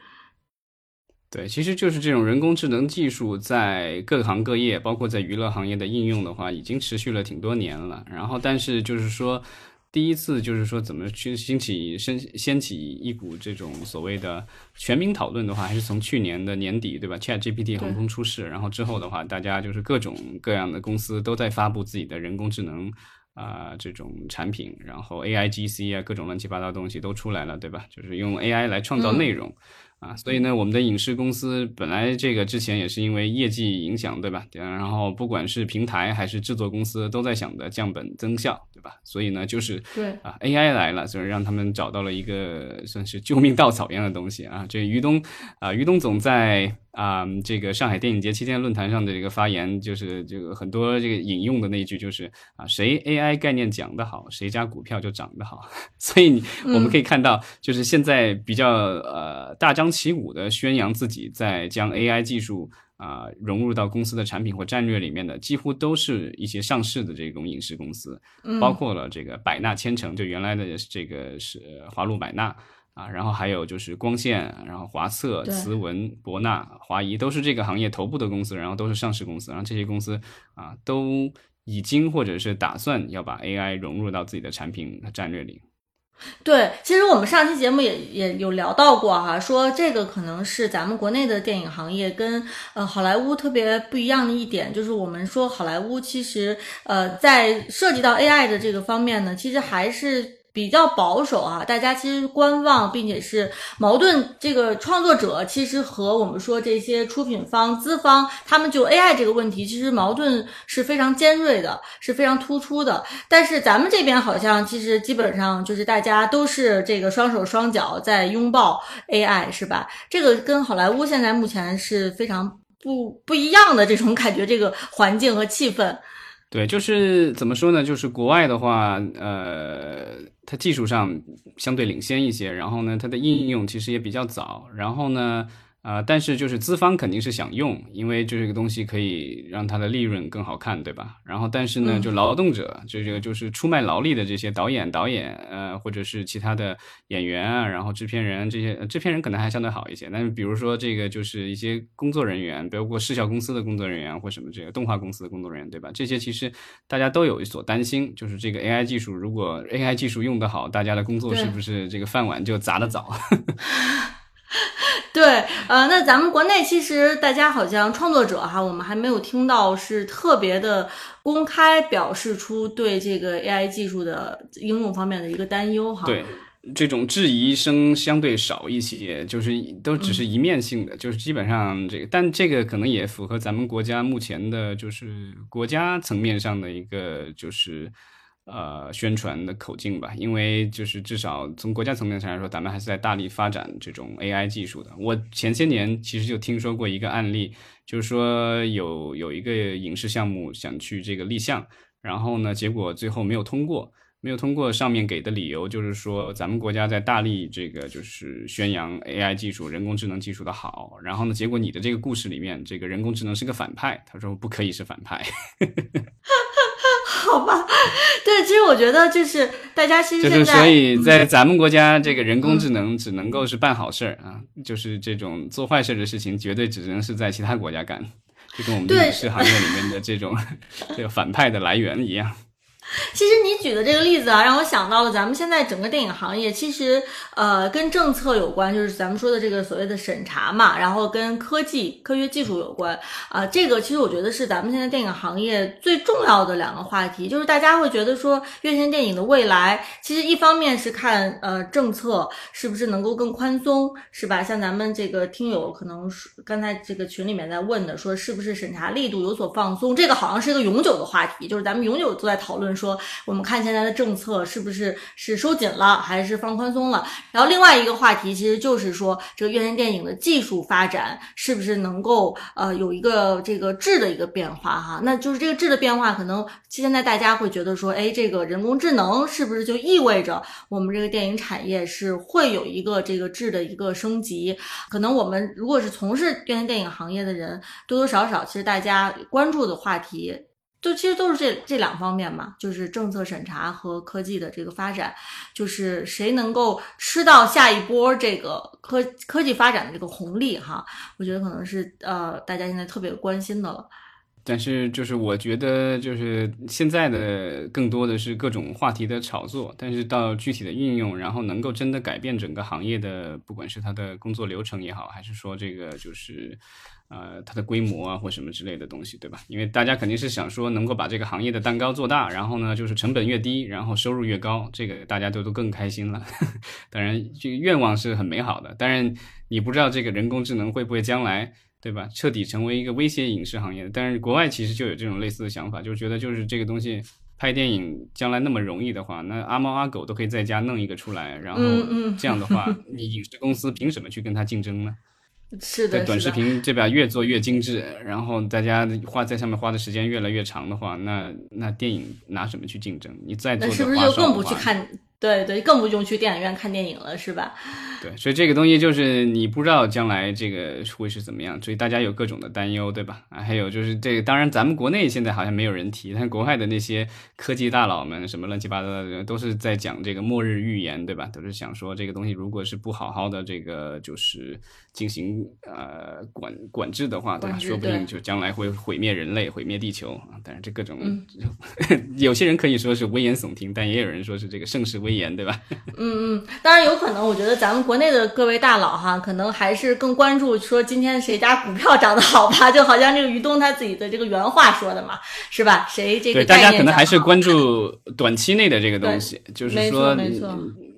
Speaker 1: 对，其实就是这种人工智能技术在各行各业，包括在娱乐行业的应用的话，已经持续了挺多年了。然后，但是就是说，第一次就是说怎么去兴起、掀掀起一股这种所谓的全民讨论的话，还是从去年的年底，对吧？Chat GPT 横空出世，然后之后的话，大家就是各种各样的公司都在发布自己的人工智能啊这种产品，然后 AI GC 啊各种乱七八糟东西都出来了，对吧？就是用 AI 来创造内容。啊，所以呢，我们的影视公司本来这个之前也是因为业绩影响，对吧？然后不管是平台还是制作公司都在想着降本增效，对吧？所以呢，就是
Speaker 2: 对
Speaker 1: 啊，AI 来了，就是让他们找到了一个算是救命稻草一样的东西啊。这于东啊，于东总在。啊，这个上海电影节期间论坛上的这个发言，就是这个很多这个引用的那一句，就是啊，谁 AI 概念讲得好，谁家股票就涨得好。[LAUGHS] 所以你我们可以看到，就是现在比较呃大张旗鼓的宣扬自己在将 AI 技术啊融入到公司的产品或战略里面的，几乎都是一些上市的这种影视公司，包括了这个百纳千城，就原来的这个是华路百纳。啊，然后还有就是光线，然后华策、慈文、博纳、华谊都是这个行业头部的公司，然后都是上市公司，然后这些公司啊都已经或者是打算要把 AI 融入到自己的产品和战略里。
Speaker 2: 对，其实我们上期节目也也有聊到过哈，说这个可能是咱们国内的电影行业跟呃好莱坞特别不一样的一点，就是我们说好莱坞其实呃在涉及到 AI 的这个方面呢，其实还是。比较保守啊，大家其实观望，并且是矛盾。这个创作者其实和我们说这些出品方、资方，他们就 AI 这个问题，其实矛盾是非常尖锐的，是非常突出的。但是咱们这边好像其实基本上就是大家都是这个双手双脚在拥抱 AI，是吧？这个跟好莱坞现在目前是非常不不一样的这种感觉，这个环境和气氛。
Speaker 1: 对，就是怎么说呢？就是国外的话，呃，它技术上相对领先一些，然后呢，它的应用其实也比较早，然后呢。啊，但是就是资方肯定是想用，因为这个东西可以让它的利润更好看，对吧？然后，但是呢，就劳动者，就这个就是出卖劳力的这些导演、导演，呃，或者是其他的演员啊，然后制片人这些，制片人可能还相对好一些。但是，比如说这个就是一些工作人员，包括视效公司的工作人员或什么这个动画公司的工作人员，对吧？这些其实大家都有所担心，就是这个 AI 技术，如果 AI 技术用得好，大家的工作是不是这个饭碗就砸得早？[LAUGHS] [LAUGHS]
Speaker 2: 对，呃，那咱们国内其实大家好像创作者哈，我们还没有听到是特别的公开表示出对这个 AI 技术的应用方面的一个担忧哈。
Speaker 1: 对，这种质疑声相对少一些，就是都只是一面性的，就是基本上这个，但这个可能也符合咱们国家目前的，就是国家层面上的一个就是。呃，宣传的口径吧，因为就是至少从国家层面上来说，咱们还是在大力发展这种 AI 技术的。我前些年其实就听说过一个案例，就是说有有一个影视项目想去这个立项，然后呢，结果最后没有通过，没有通过。上面给的理由就是说，咱们国家在大力这个就是宣扬 AI 技术、人工智能技术的好，然后呢，结果你的这个故事里面，这个人工智能是个反派，他说不可以是反派。[LAUGHS]
Speaker 2: 好吧，[LAUGHS] 对，其实我觉得就是大家其实
Speaker 1: 就是所以在咱们国家，这个人工智能只能够是办好事儿啊，就是这种做坏事的事情，绝对只能是在其他国家干，就跟我们影视行业里面的这种 [LAUGHS] 这个反派的来源一样。[LAUGHS]
Speaker 2: 其实你举的这个例子啊，让我想到了咱们现在整个电影行业，其实呃跟政策有关，就是咱们说的这个所谓的审查嘛，然后跟科技、科学技术有关啊。这个其实我觉得是咱们现在电影行业最重要的两个话题，就是大家会觉得说院线电影的未来，其实一方面是看呃政策是不是能够更宽松，是吧？像咱们这个听友可能刚才这个群里面在问的，说是不是审查力度有所放松，这个好像是一个永久的话题，就是咱们永久都在讨论。说我们看现在的政策是不是是收紧了还是放宽松了？然后另外一个话题其实就是说这个院线电影的技术发展是不是能够呃有一个这个质的一个变化哈？那就是这个质的变化，可能现在大家会觉得说，哎，这个人工智能是不是就意味着我们这个电影产业是会有一个这个质的一个升级？可能我们如果是从事院线电影行业的人，多多少少其实大家关注的话题。就其实都是这这两方面嘛，就是政策审查和科技的这个发展，就是谁能够吃到下一波这个科科技发展的这个红利哈，我觉得可能是呃大家现在特别关心的了。
Speaker 1: 但是就是我觉得就是现在的更多的是各种话题的炒作，但是到具体的运用，然后能够真的改变整个行业的，不管是它的工作流程也好，还是说这个就是。呃，它的规模啊，或什么之类的东西，对吧？因为大家肯定是想说，能够把这个行业的蛋糕做大，然后呢，就是成本越低，然后收入越高，这个大家都都更开心了。[LAUGHS] 当然，这个愿望是很美好的，但是你不知道这个人工智能会不会将来，对吧？彻底成为一个威胁影视行业。但是国外其实就有这种类似的想法，就是觉得就是这个东西拍电影将来那么容易的话，那阿猫阿狗都可以在家弄一个出来，然后这样的话，你影视公司凭什么去跟它竞争呢？
Speaker 2: 是的，
Speaker 1: 短视频这边越做越精致，然后大家花在上面花的时间越来越长的话，那那电影拿什么去竞争？你再做
Speaker 2: 是不是就更不去看？对对，更不用去电影院看电影了，是吧？
Speaker 1: 对，所以这个东西就是你不知道将来这个会是怎么样，所以大家有各种的担忧，对吧？啊，还有就是这个，当然咱们国内现在好像没有人提，但国外的那些科技大佬们，什么乱七八糟的人，都是在讲这个末日预言，对吧？都是想说这个东西如果是不好好的这个就是进行呃管管制的话，对吧？说不定就将来会毁灭人类，毁灭地球啊！但是这各种，[LAUGHS] 有些人可以说是危言耸听，但也有人说是这个盛世危言，对吧？[LAUGHS]
Speaker 2: 嗯嗯，当然有可能，我觉得咱们。国内的各位大佬哈，可能还是更关注说今天谁家股票涨得好吧？就好像这个于东他自己的这个原话说的嘛，是吧？谁这个
Speaker 1: 对大家可能还是关注短期内的这个东西，就是说，
Speaker 2: 没错，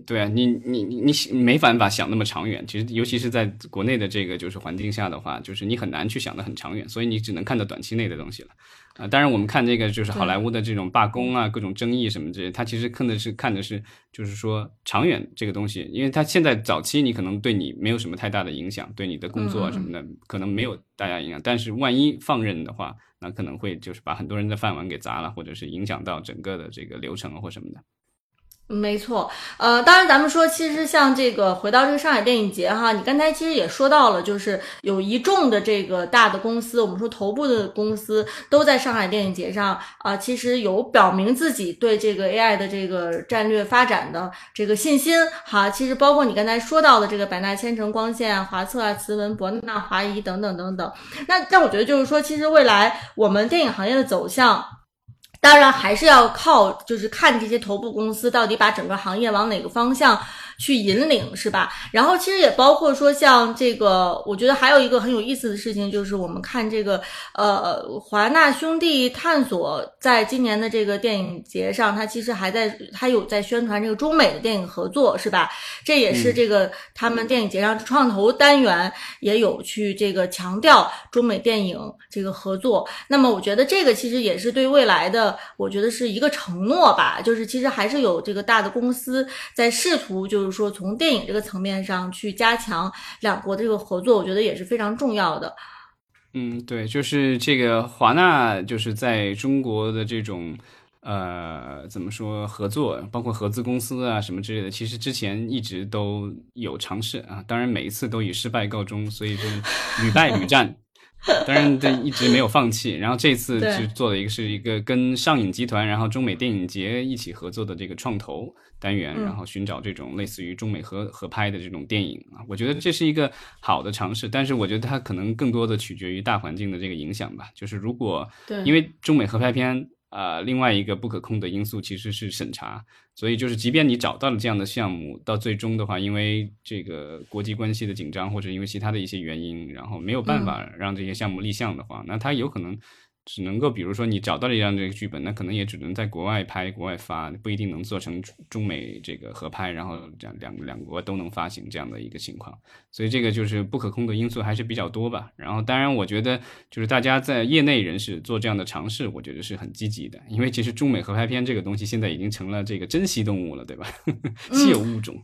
Speaker 1: 对啊，你你你你没办法想那么长远。其实尤其是在国内的这个就是环境下的话，就是你很难去想的很长远，所以你只能看到短期内的东西了。啊，当然我们看这个就是好莱坞的这种罢工啊，各种争议什么这些，他其实看的是看的是，就是说长远这个东西，因为他现在早期你可能对你没有什么太大的影响，对你的工作啊什么的可能没有大家影响，但是万一放任的话，那可能会就是把很多人的饭碗给砸了，或者是影响到整个的这个流程或什么的。
Speaker 2: 没错，呃，当然，咱们说，其实像这个回到这个上海电影节哈，你刚才其实也说到了，就是有一众的这个大的公司，我们说头部的公司都在上海电影节上啊，其实有表明自己对这个 AI 的这个战略发展的这个信心哈。其实包括你刚才说到的这个百纳千城光线、华策啊、慈文、博纳华谊等等等等。那但我觉得就是说，其实未来我们电影行业的走向。当然还是要靠，就是看这些头部公司到底把整个行业往哪个方向。去引领是吧？然后其实也包括说，像这个，我觉得还有一个很有意思的事情，就是我们看这个，呃，华纳兄弟探索在今年的这个电影节上，他其实还在，他有在宣传这个中美的电影合作，是吧？这也是这个他们电影节上创投单元也有去这个强调中美电影这个合作。那么我觉得这个其实也是对未来的，我觉得是一个承诺吧，就是其实还是有这个大的公司在试图就。就是说，从电影这个层面上去加强两国的这个合作，我觉得也是非常重要的。
Speaker 1: 嗯，对，就是这个华纳就是在中国的这种呃怎么说合作，包括合资公司啊什么之类的，其实之前一直都有尝试啊，当然每一次都以失败告终，所以就屡败屡战。[LAUGHS] 当然，这一直没有放弃。[LAUGHS] 然后这次就做了一个是一个跟上影集团，然后中美电影节一起合作的这个创投单元，然后寻找这种类似于中美合合拍的这种电影啊。我觉得这是一个好的尝试，但是我觉得它可能更多的取决于大环境的这个影响吧。就是如果因为中美合拍片。啊，另外一个不可控的因素其实是审查，所以就是即便你找到了这样的项目，到最终的话，因为这个国际关系的紧张或者因为其他的一些原因，然后没有办法让这些项目立项的话，那它有可能。只能够，比如说你找到了一样这个剧本，那可能也只能在国外拍、国外发，不一定能做成中美这个合拍，然后这样两两国都能发行这样的一个情况。所以这个就是不可控的因素还是比较多吧。然后当然，我觉得就是大家在业内人士做这样的尝试，我觉得是很积极的，因为其实中美合拍片这个东西现在已经成了这个珍稀动物了，对吧？[LAUGHS] 稀有物种。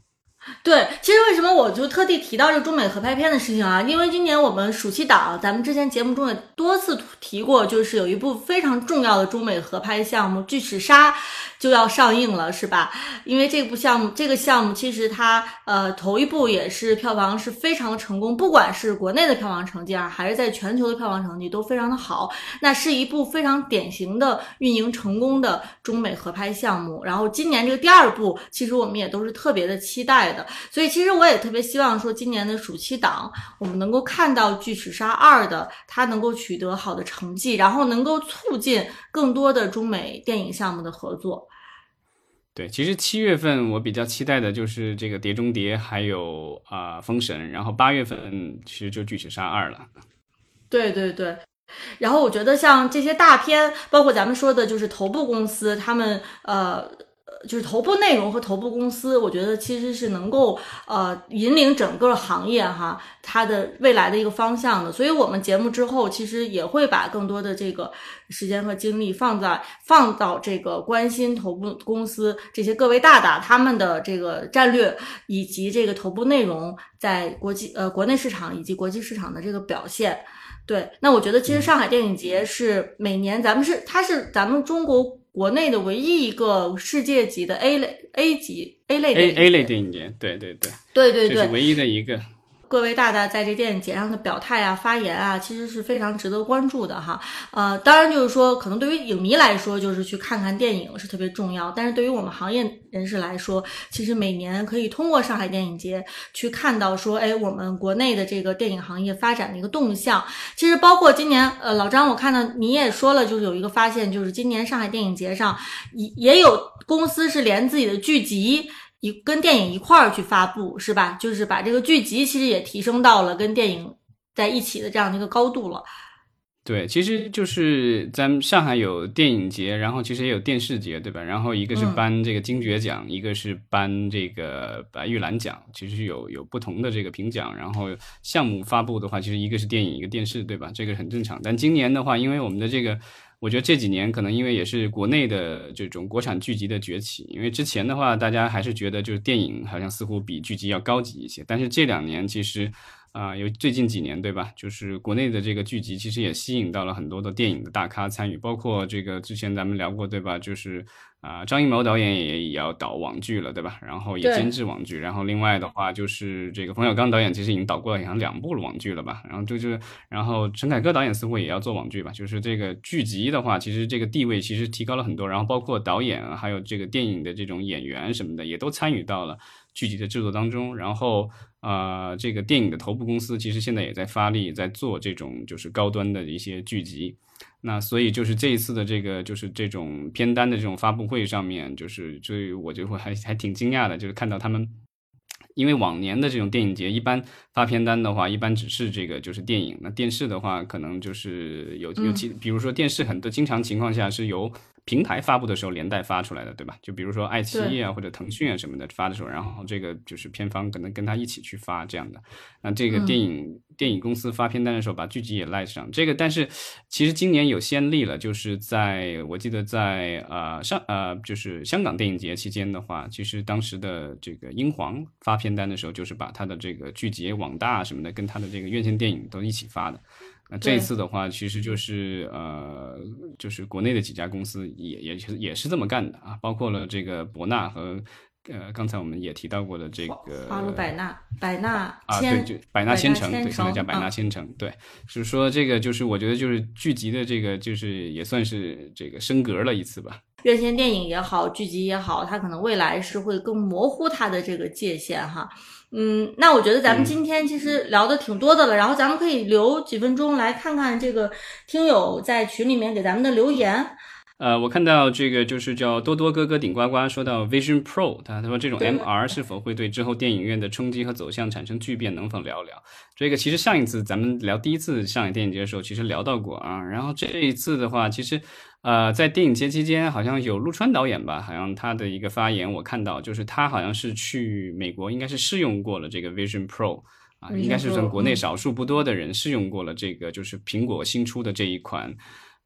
Speaker 2: 对，其实为什么我就特地提到这个中美合拍片的事情啊？因为今年我们暑期档，咱们之前节目中也多次提过，就是有一部非常重要的中美合拍项目《巨齿鲨》就要上映了，是吧？因为这部项目，这个项目其实它呃头一部也是票房是非常的成功，不管是国内的票房成绩啊，还是在全球的票房成绩都非常的好。那是一部非常典型的运营成功的中美合拍项目。然后今年这个第二部，其实我们也都是特别的期待。的，所以其实我也特别希望说，今年的暑期档我们能够看到《巨齿鲨二》的它能够取得好的成绩，然后能够促进更多的中美电影项目的合作。
Speaker 1: 对，其实七月份我比较期待的就是这个《碟中谍》，还有啊《封神》，然后八月份其实就《巨齿鲨二》了。
Speaker 2: 对对对，然后我觉得像这些大片，包括咱们说的就是头部公司，他们呃。就是头部内容和头部公司，我觉得其实是能够呃引领整个行业哈它的未来的一个方向的。所以，我们节目之后其实也会把更多的这个时间和精力放在放到这个关心头部公司这些各位大大他们的这个战略以及这个头部内容在国际呃国内市场以及国际市场的这个表现。对，那我觉得其实上海电影节是每年咱们是它是咱们中国。国内的唯一一个世界级的 A 类 A 级 A 类
Speaker 1: A A 类电影节，对对对，
Speaker 2: 对对对，
Speaker 1: 这是唯一的一个。
Speaker 2: 各位大大在这电影节上的表态啊、发言啊，其实是非常值得关注的哈。呃，当然就是说，可能对于影迷来说，就是去看看电影是特别重要。但是对于我们行业人士来说，其实每年可以通过上海电影节去看到说，哎，我们国内的这个电影行业发展的一个动向。其实包括今年，呃，老张，我看到你也说了，就是有一个发现，就是今年上海电影节上也也有公司是连自己的剧集。一跟电影一块儿去发布是吧？就是把这个剧集其实也提升到了跟电影在一起的这样的一个高度了。
Speaker 1: 对，其实就是咱们上海有电影节，然后其实也有电视节，对吧？然后一个是颁这个金爵奖，一个是颁这个白玉兰奖，其实有有不同的这个评奖。然后项目发布的话，其实一个是电影，一个电视，对吧？这个很正常。但今年的话，因为我们的这个。我觉得这几年可能因为也是国内的这种国产剧集的崛起，因为之前的话大家还是觉得就是电影好像似乎比剧集要高级一些，但是这两年其实啊，有最近几年对吧？就是国内的这个剧集其实也吸引到了很多的电影的大咖参与，包括这个之前咱们聊过对吧？就是。啊，张艺谋导演也也要导网剧了，对吧？然后也监制网剧，然后另外的话就是这个冯小刚导演其实已经导过了好像两部了网剧了吧？然后就是，然后陈凯歌导演似乎也要做网剧吧？就是这个剧集的话，其实这个地位其实提高了很多，然后包括导演还有这个电影的这种演员什么的也都参与到了剧集的制作当中。然后啊，这个电影的头部公司其实现在也在发力，在做这种就是高端的一些剧集。那所以就是这一次的这个就是这种片单的这种发布会上面，就是所以我就会还还挺惊讶的，就是看到他们，因为往年的这种电影节一般发片单的话，一般只是这个就是电影，那电视的话可能就是有有其比如说电视很多经常情况下是由。平台发布的时候连带发出来的，对吧？就比如说爱奇艺啊或者腾讯啊什么的发的时候，然后这个就是片方可能跟他一起去发这样的。那这个电影电影公司发片单的时候，把剧集也赖上。这个但是其实今年有先例了，就是在我记得在呃上呃就是香港电影节期间的话，其实当时的这个英皇发片单的时候，就是把他的这个剧集网大什么的跟他的这个院线电影都一起发的。那这一次的话，其实就是呃，就是国内的几家公司也也是也是这么干的啊，包括了这个博纳和呃，刚才我们也提到过的这个
Speaker 2: 华鲁百纳百纳
Speaker 1: 啊，对，就百纳千城，对，现在叫百纳千城，对，就是说这个就是我觉得就是聚集的这个就是也算是这个升格了一次吧。
Speaker 2: 院线电影也好，剧集也好，它可能未来是会更模糊它的这个界限哈。嗯，那我觉得咱们今天其实聊的挺多的了，然后咱们可以留几分钟来看看这个听友在群里面给咱们的留言。
Speaker 1: 呃，我看到这个就是叫多多哥哥顶呱呱，说到 Vision Pro，他他说这种 MR 是否会对之后电影院的冲击和走向产生巨变？能否聊聊？这个其实上一次咱们聊第一次上海电影节的时候，其实聊到过啊。然后这一次的话，其实。呃，在电影节期间，好像有陆川导演吧，好像他的一个发言，我看到就是他好像是去美国，应该是试用过了这个 Vision Pro 啊，应该是从国内少数不多的人试用过了这个，就是苹果新出的这一款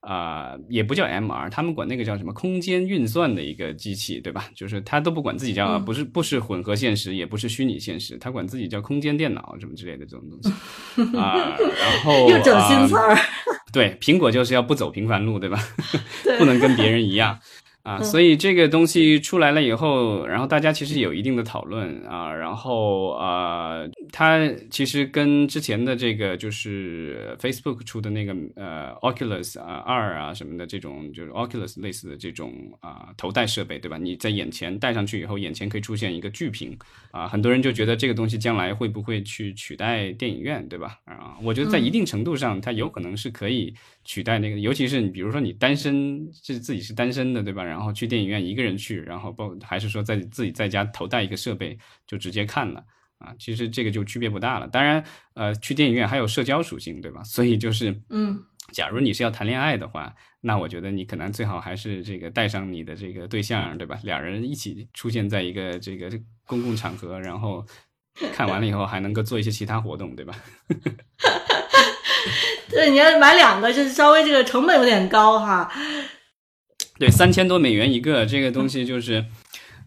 Speaker 1: 啊、也不叫 MR，他们管那个叫什么空间运算的一个机器，对吧？就是他都不管自己叫，
Speaker 2: 嗯
Speaker 1: 不是不是混合现实，也不是虚拟现实，他管自己叫空间电脑什么之类的这种东西 [LAUGHS] 啊、然后
Speaker 2: 又整新词
Speaker 1: 啊
Speaker 2: 儿，
Speaker 1: 对，苹果就是要不走平凡路，对吧？[LAUGHS]
Speaker 2: 对
Speaker 1: 不能跟别人一样啊。
Speaker 2: 嗯
Speaker 1: 所以这个东西出来了以后，然后大家其实有一定的讨论啊，然后呃，它其实跟之前的这个就是 Facebook 出的那个呃 Oculus 啊二啊什么的这种就是 Oculus 类似的这种啊头戴设备，对吧？你在眼前戴上去以后，眼前可以出现一个巨屏啊，很多人就觉得这个东西将来会不会去取代电影院，对吧？啊，我觉得在一定程度上，它有可能是可以取代那个，尤其是你比如说你单身，是自己是单身的，对吧？然后去电影院一个人去，然后包还是说在自己在家头戴一个设备就直接看了啊，其实这个就区别不大了。当然，呃，去电影院还有社交属性，对吧？所以就是
Speaker 2: 嗯。
Speaker 1: 假如你是要谈恋爱的话，那我觉得你可能最好还是这个带上你的这个对象，对吧？两人一起出现在一个这个公共场合，然后看完了以后还能够做一些其他活动，对吧？[LAUGHS]
Speaker 2: 对，你要买两个，就是稍微这个成本有点高哈。
Speaker 1: 对，三千多美元一个，这个东西就是，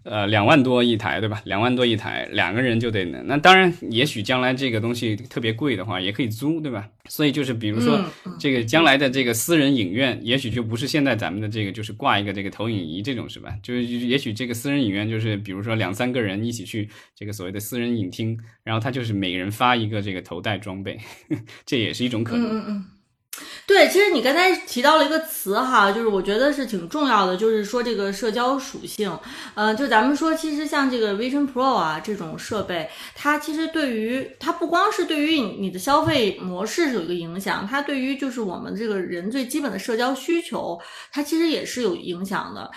Speaker 1: 呃，两万多一台，对吧？两万多一台，两个人就得那当然，也许将来这个东西特别贵的话，也可以租，对吧？所以就是比如说这个将来的这个私人影院，也许就不是现在咱们的这个就是挂一个这个投影仪这种是吧？就是也许这个私人影院就是比如说两三个人一起去这个所谓的私人影厅，然后他就是每人发一个这个头戴装备，[LAUGHS] 这也是一种可能。
Speaker 2: 嗯嗯嗯，对，其实你刚才提到了一个词哈，就是我觉得是挺重要的，就是说这个社交属性。呃，就咱们说，其实像这个 Vision Pro 啊这种设备，它其实对于它不光是对于你的消费模式有一个影响，它对于就是我们这个人最基本的社交需求，它其实也是有影响的。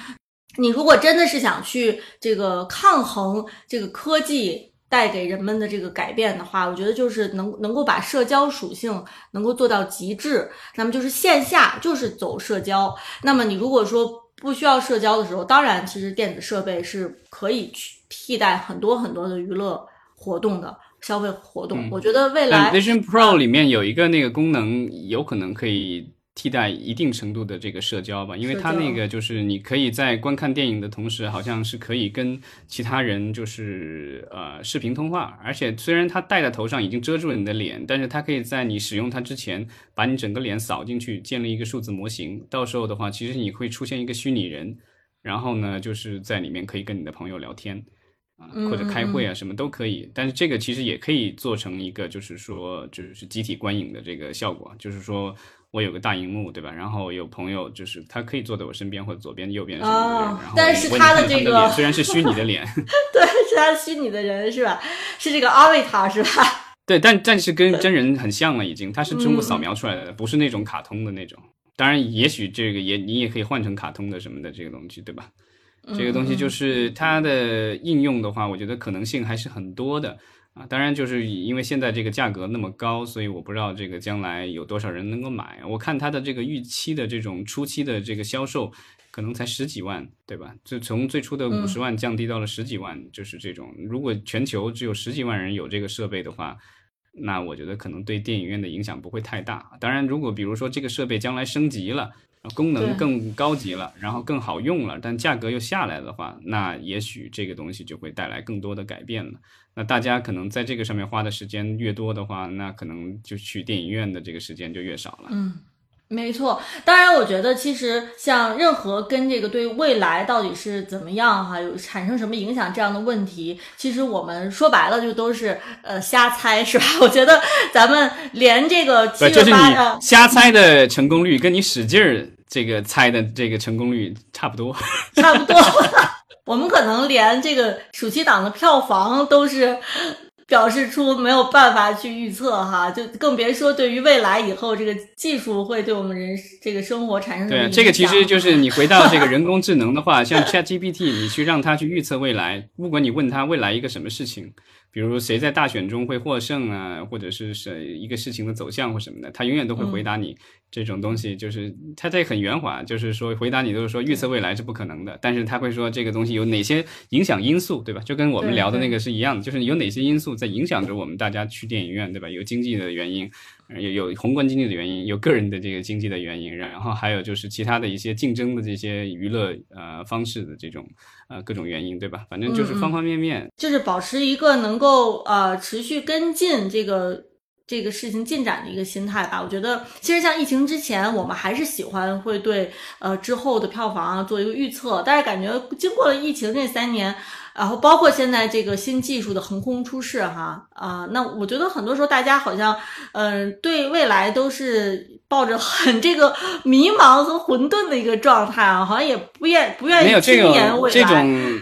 Speaker 2: 你如果真的是想去这个抗衡这个科技带给人们的这个改变的话，我觉得就是能能够把社交属性能够做到极致，那么就是线下就是走社交。那么你如果说不需要社交的时候，当然其实电子设备是可以去替代很多很多的娱乐活动的消费活动。
Speaker 1: 嗯
Speaker 2: 我觉得未来
Speaker 1: Vision Pro 里面有一个那个功能，有可能可以替代一定程度的这个社交吧，因为它那个就是你可以在观看电影的同时，好像是可以跟其他人就是呃视频通话，而且虽然它戴在头上已经遮住了你的脸，但是它可以在你使用它之前把你整个脸扫进去，建立一个数字模型，到时候的话，其实你会出现一个虚拟人，然后呢，就是在里面可以跟你的朋友聊天。啊，
Speaker 2: 嗯
Speaker 1: 或者开会啊，什么都可以。但是这个其实也可以做成一个，就是说，就是集体观影的这个效果。就是说我有个大荧幕，对吧？然后有朋友，就是他可以坐在我身边或者左边、右边什么的。
Speaker 2: 哦
Speaker 1: 然后
Speaker 2: 但是他的这个
Speaker 1: 虽然是虚拟的脸，[LAUGHS]
Speaker 2: 对是他虚拟的人是吧？是这个 avatar 是吧？[LAUGHS]
Speaker 1: 对，但但是跟真人很像了，已经，它是通过
Speaker 2: 嗯
Speaker 1: 扫描出来的，不是那种卡通的那种。当然，也许这个也你也可以换成卡通的什么的这个东西，对吧？这个东西就是它的应用的话，我觉得可能性还是很多的啊。当然，就是因为现在这个价格那么高，所以我不知道这个将来有多少人能够买。我看它的这个预期的这种初期的这个销售，可能才十几万，对吧？就从最初的五十万降低到了十几万，就是这种。如果全球只有十几万人有这个设备的话，那我觉得可能对电影院的影响不会太大。当然，如果比如说这个设备将来升级了，功能更高级了，然后更好用了，但价格又下来的话，那也许这个东西就会带来更多的改变了。那大家可能在这个上面花的时间越多的话，那可能就去电影院的这个时间就越少了。
Speaker 2: 嗯，没错。当然，我觉得其实像任何跟这个对未来到底是怎么样哈，有产生什么影响这样的问题，其实我们说白了就都是呃瞎猜，[LAUGHS] 是吧？我觉得咱们连这个
Speaker 1: 就是你瞎猜的成功率跟你使劲儿这个猜的这个成功率差不多。[LAUGHS]
Speaker 2: 差不多。我们可能连这个暑期档的票房都是表示出没有办法去预测哈，就更别说对于未来以后这个技术会对我们人这个生活产生什么影，响。
Speaker 1: 对啊这个其实 [LAUGHS] 就是你回到这个人工智能的话，像 [LAUGHS] ChatGPT，你去让它去预测未来，不管你问它未来一个什么事情，比如谁在大选中会获胜啊，或者是谁一个事情的走向或什么的，他永远都会回答你这种东西。就是他这很圆滑，就是说回答你都是说预测未来是不可能的，但是他会说这个东西有哪些影响因素，对吧？就跟我们聊的那个是一样的，就是有哪些因素在影响着我们大家去电影院，对吧？有经济的原因有有宏观经济的原因，有个人的这个经济的原因，然后还有就是其他的一些竞争的这些娱乐呃方式的这种呃各种原因，对吧？反正就是方方面面，
Speaker 2: 就是保持一个能够呃持续跟进这个。这个事情进展的一个心态吧，我觉得其实像疫情之前，我们还是喜欢会对呃之后的票房啊做一个预测，但是感觉经过了疫情这三年，然后包括现在这个新技术的横空出世哈啊，那我觉得很多时候大家好像嗯对未来都是抱着很这个迷茫和混沌的一个状态啊，好像也不愿不愿意
Speaker 1: 轻
Speaker 2: 言未
Speaker 1: 来。这种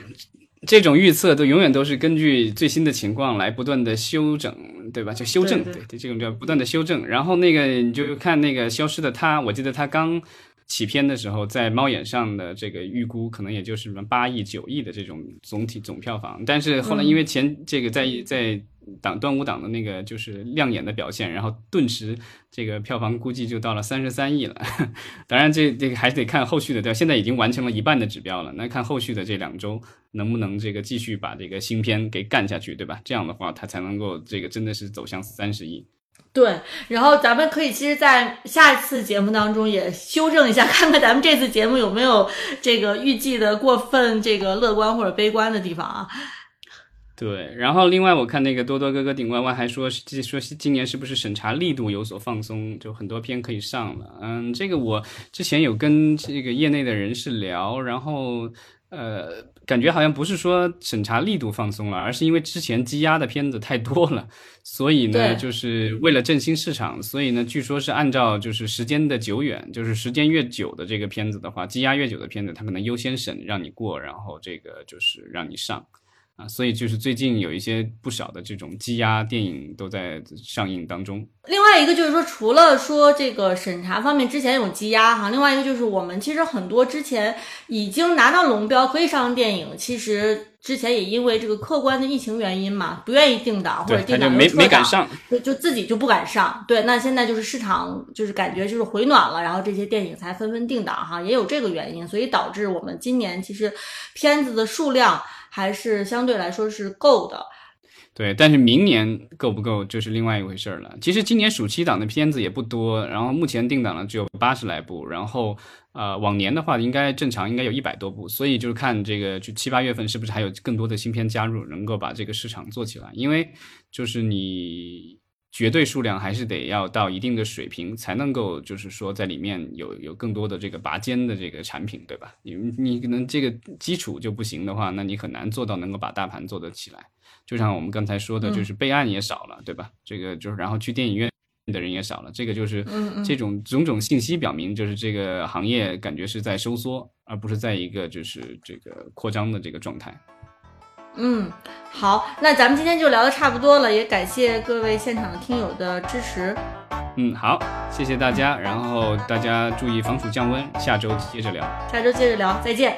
Speaker 1: 这种预测都永远都是根据最新的情况来不断的修整。对吧？就修正，对对，这种叫不断的修正。然后那个你就看那个消失的他，我记得他刚起片的时候，在猫眼上的这个预估可能也就是什么八亿、九亿的这种总体总票房。但是后来因为前这个在在档端午档的那个就是亮眼的表现，然后顿时这个票房估计就到了三十三亿了。[LAUGHS] 当然这这个还得看后续的，对吧？现在已经完成了一半的指标了，那看后续的这两周。能不能这个继续把这个新片给干下去，对吧？这样的话，它才能够这个真的是走向三十亿。
Speaker 2: 对，然后咱们可以其实，在下一次节目当中也修正一下，[LAUGHS] 看看咱们这次节目有没有这个预计的过分这个乐观或者悲观的地方啊。
Speaker 1: 对，然后另外我看那个多多哥哥顶歪歪还说，说今年是不是审查力度有所放松，就很多片可以上了。嗯，这个我之前有跟这个业内的人士聊，然后。呃，感觉好像不是说审查力度放松了，而是因为之前积压的片子太多了，[LAUGHS] 所以呢，就是为了振兴市场，所以呢，据说是按照就是时间的久远，就是时间越久的这个片子的话，积压越久的片子，它可能优先审让你过，然后这个就是让你上。啊，所以就是最近有一些不少的这种积压电影都在上映当中。
Speaker 2: 另外一个就是说，除了说这个审查方面之前有积压哈，另外一个就是我们其实很多之前已经拿到龙标可以上电影，其实之前也因为这个客观的疫情原因嘛，不愿意定档或者定档
Speaker 1: 没没敢上，
Speaker 2: 就就自己就不敢上。对，那现在就是市场就是感觉就是回暖了，然后这些电影才纷纷定档哈，也有这个原因，所以导致我们今年其实片子的数量。还是相对来说是够的，
Speaker 1: 对，但是明年够不够就是另外一回事儿了。其实今年暑期档的片子也不多，然后目前定档了只有八十来部，然后呃往年的话应该正常应该有一百多部，所以就是看这个就七八月份是不是还有更多的新片加入，能够把这个市场做起来，因为就是你。绝对数量还是得要到一定的水平，才能够就是说在里面有有更多的这个拔尖的这个产品，对吧？你你可能这个基础就不行的话，那你很难做到能够把大盘做得起来。就像我们刚才说的，就是备案也少了，对吧？这个就是然后去电影院的人也少了，这个就是这种种种信息表明，就是这个行业感觉是在收缩，而不是在一个就是这个扩张的这个状态。
Speaker 2: 嗯，好，那咱们今天就聊的差不多了，也感谢各位现场的听友的支持。
Speaker 1: 嗯，好，谢谢大家，然后大家注意防暑降温，下周接着聊。
Speaker 2: 下周接着聊，再见。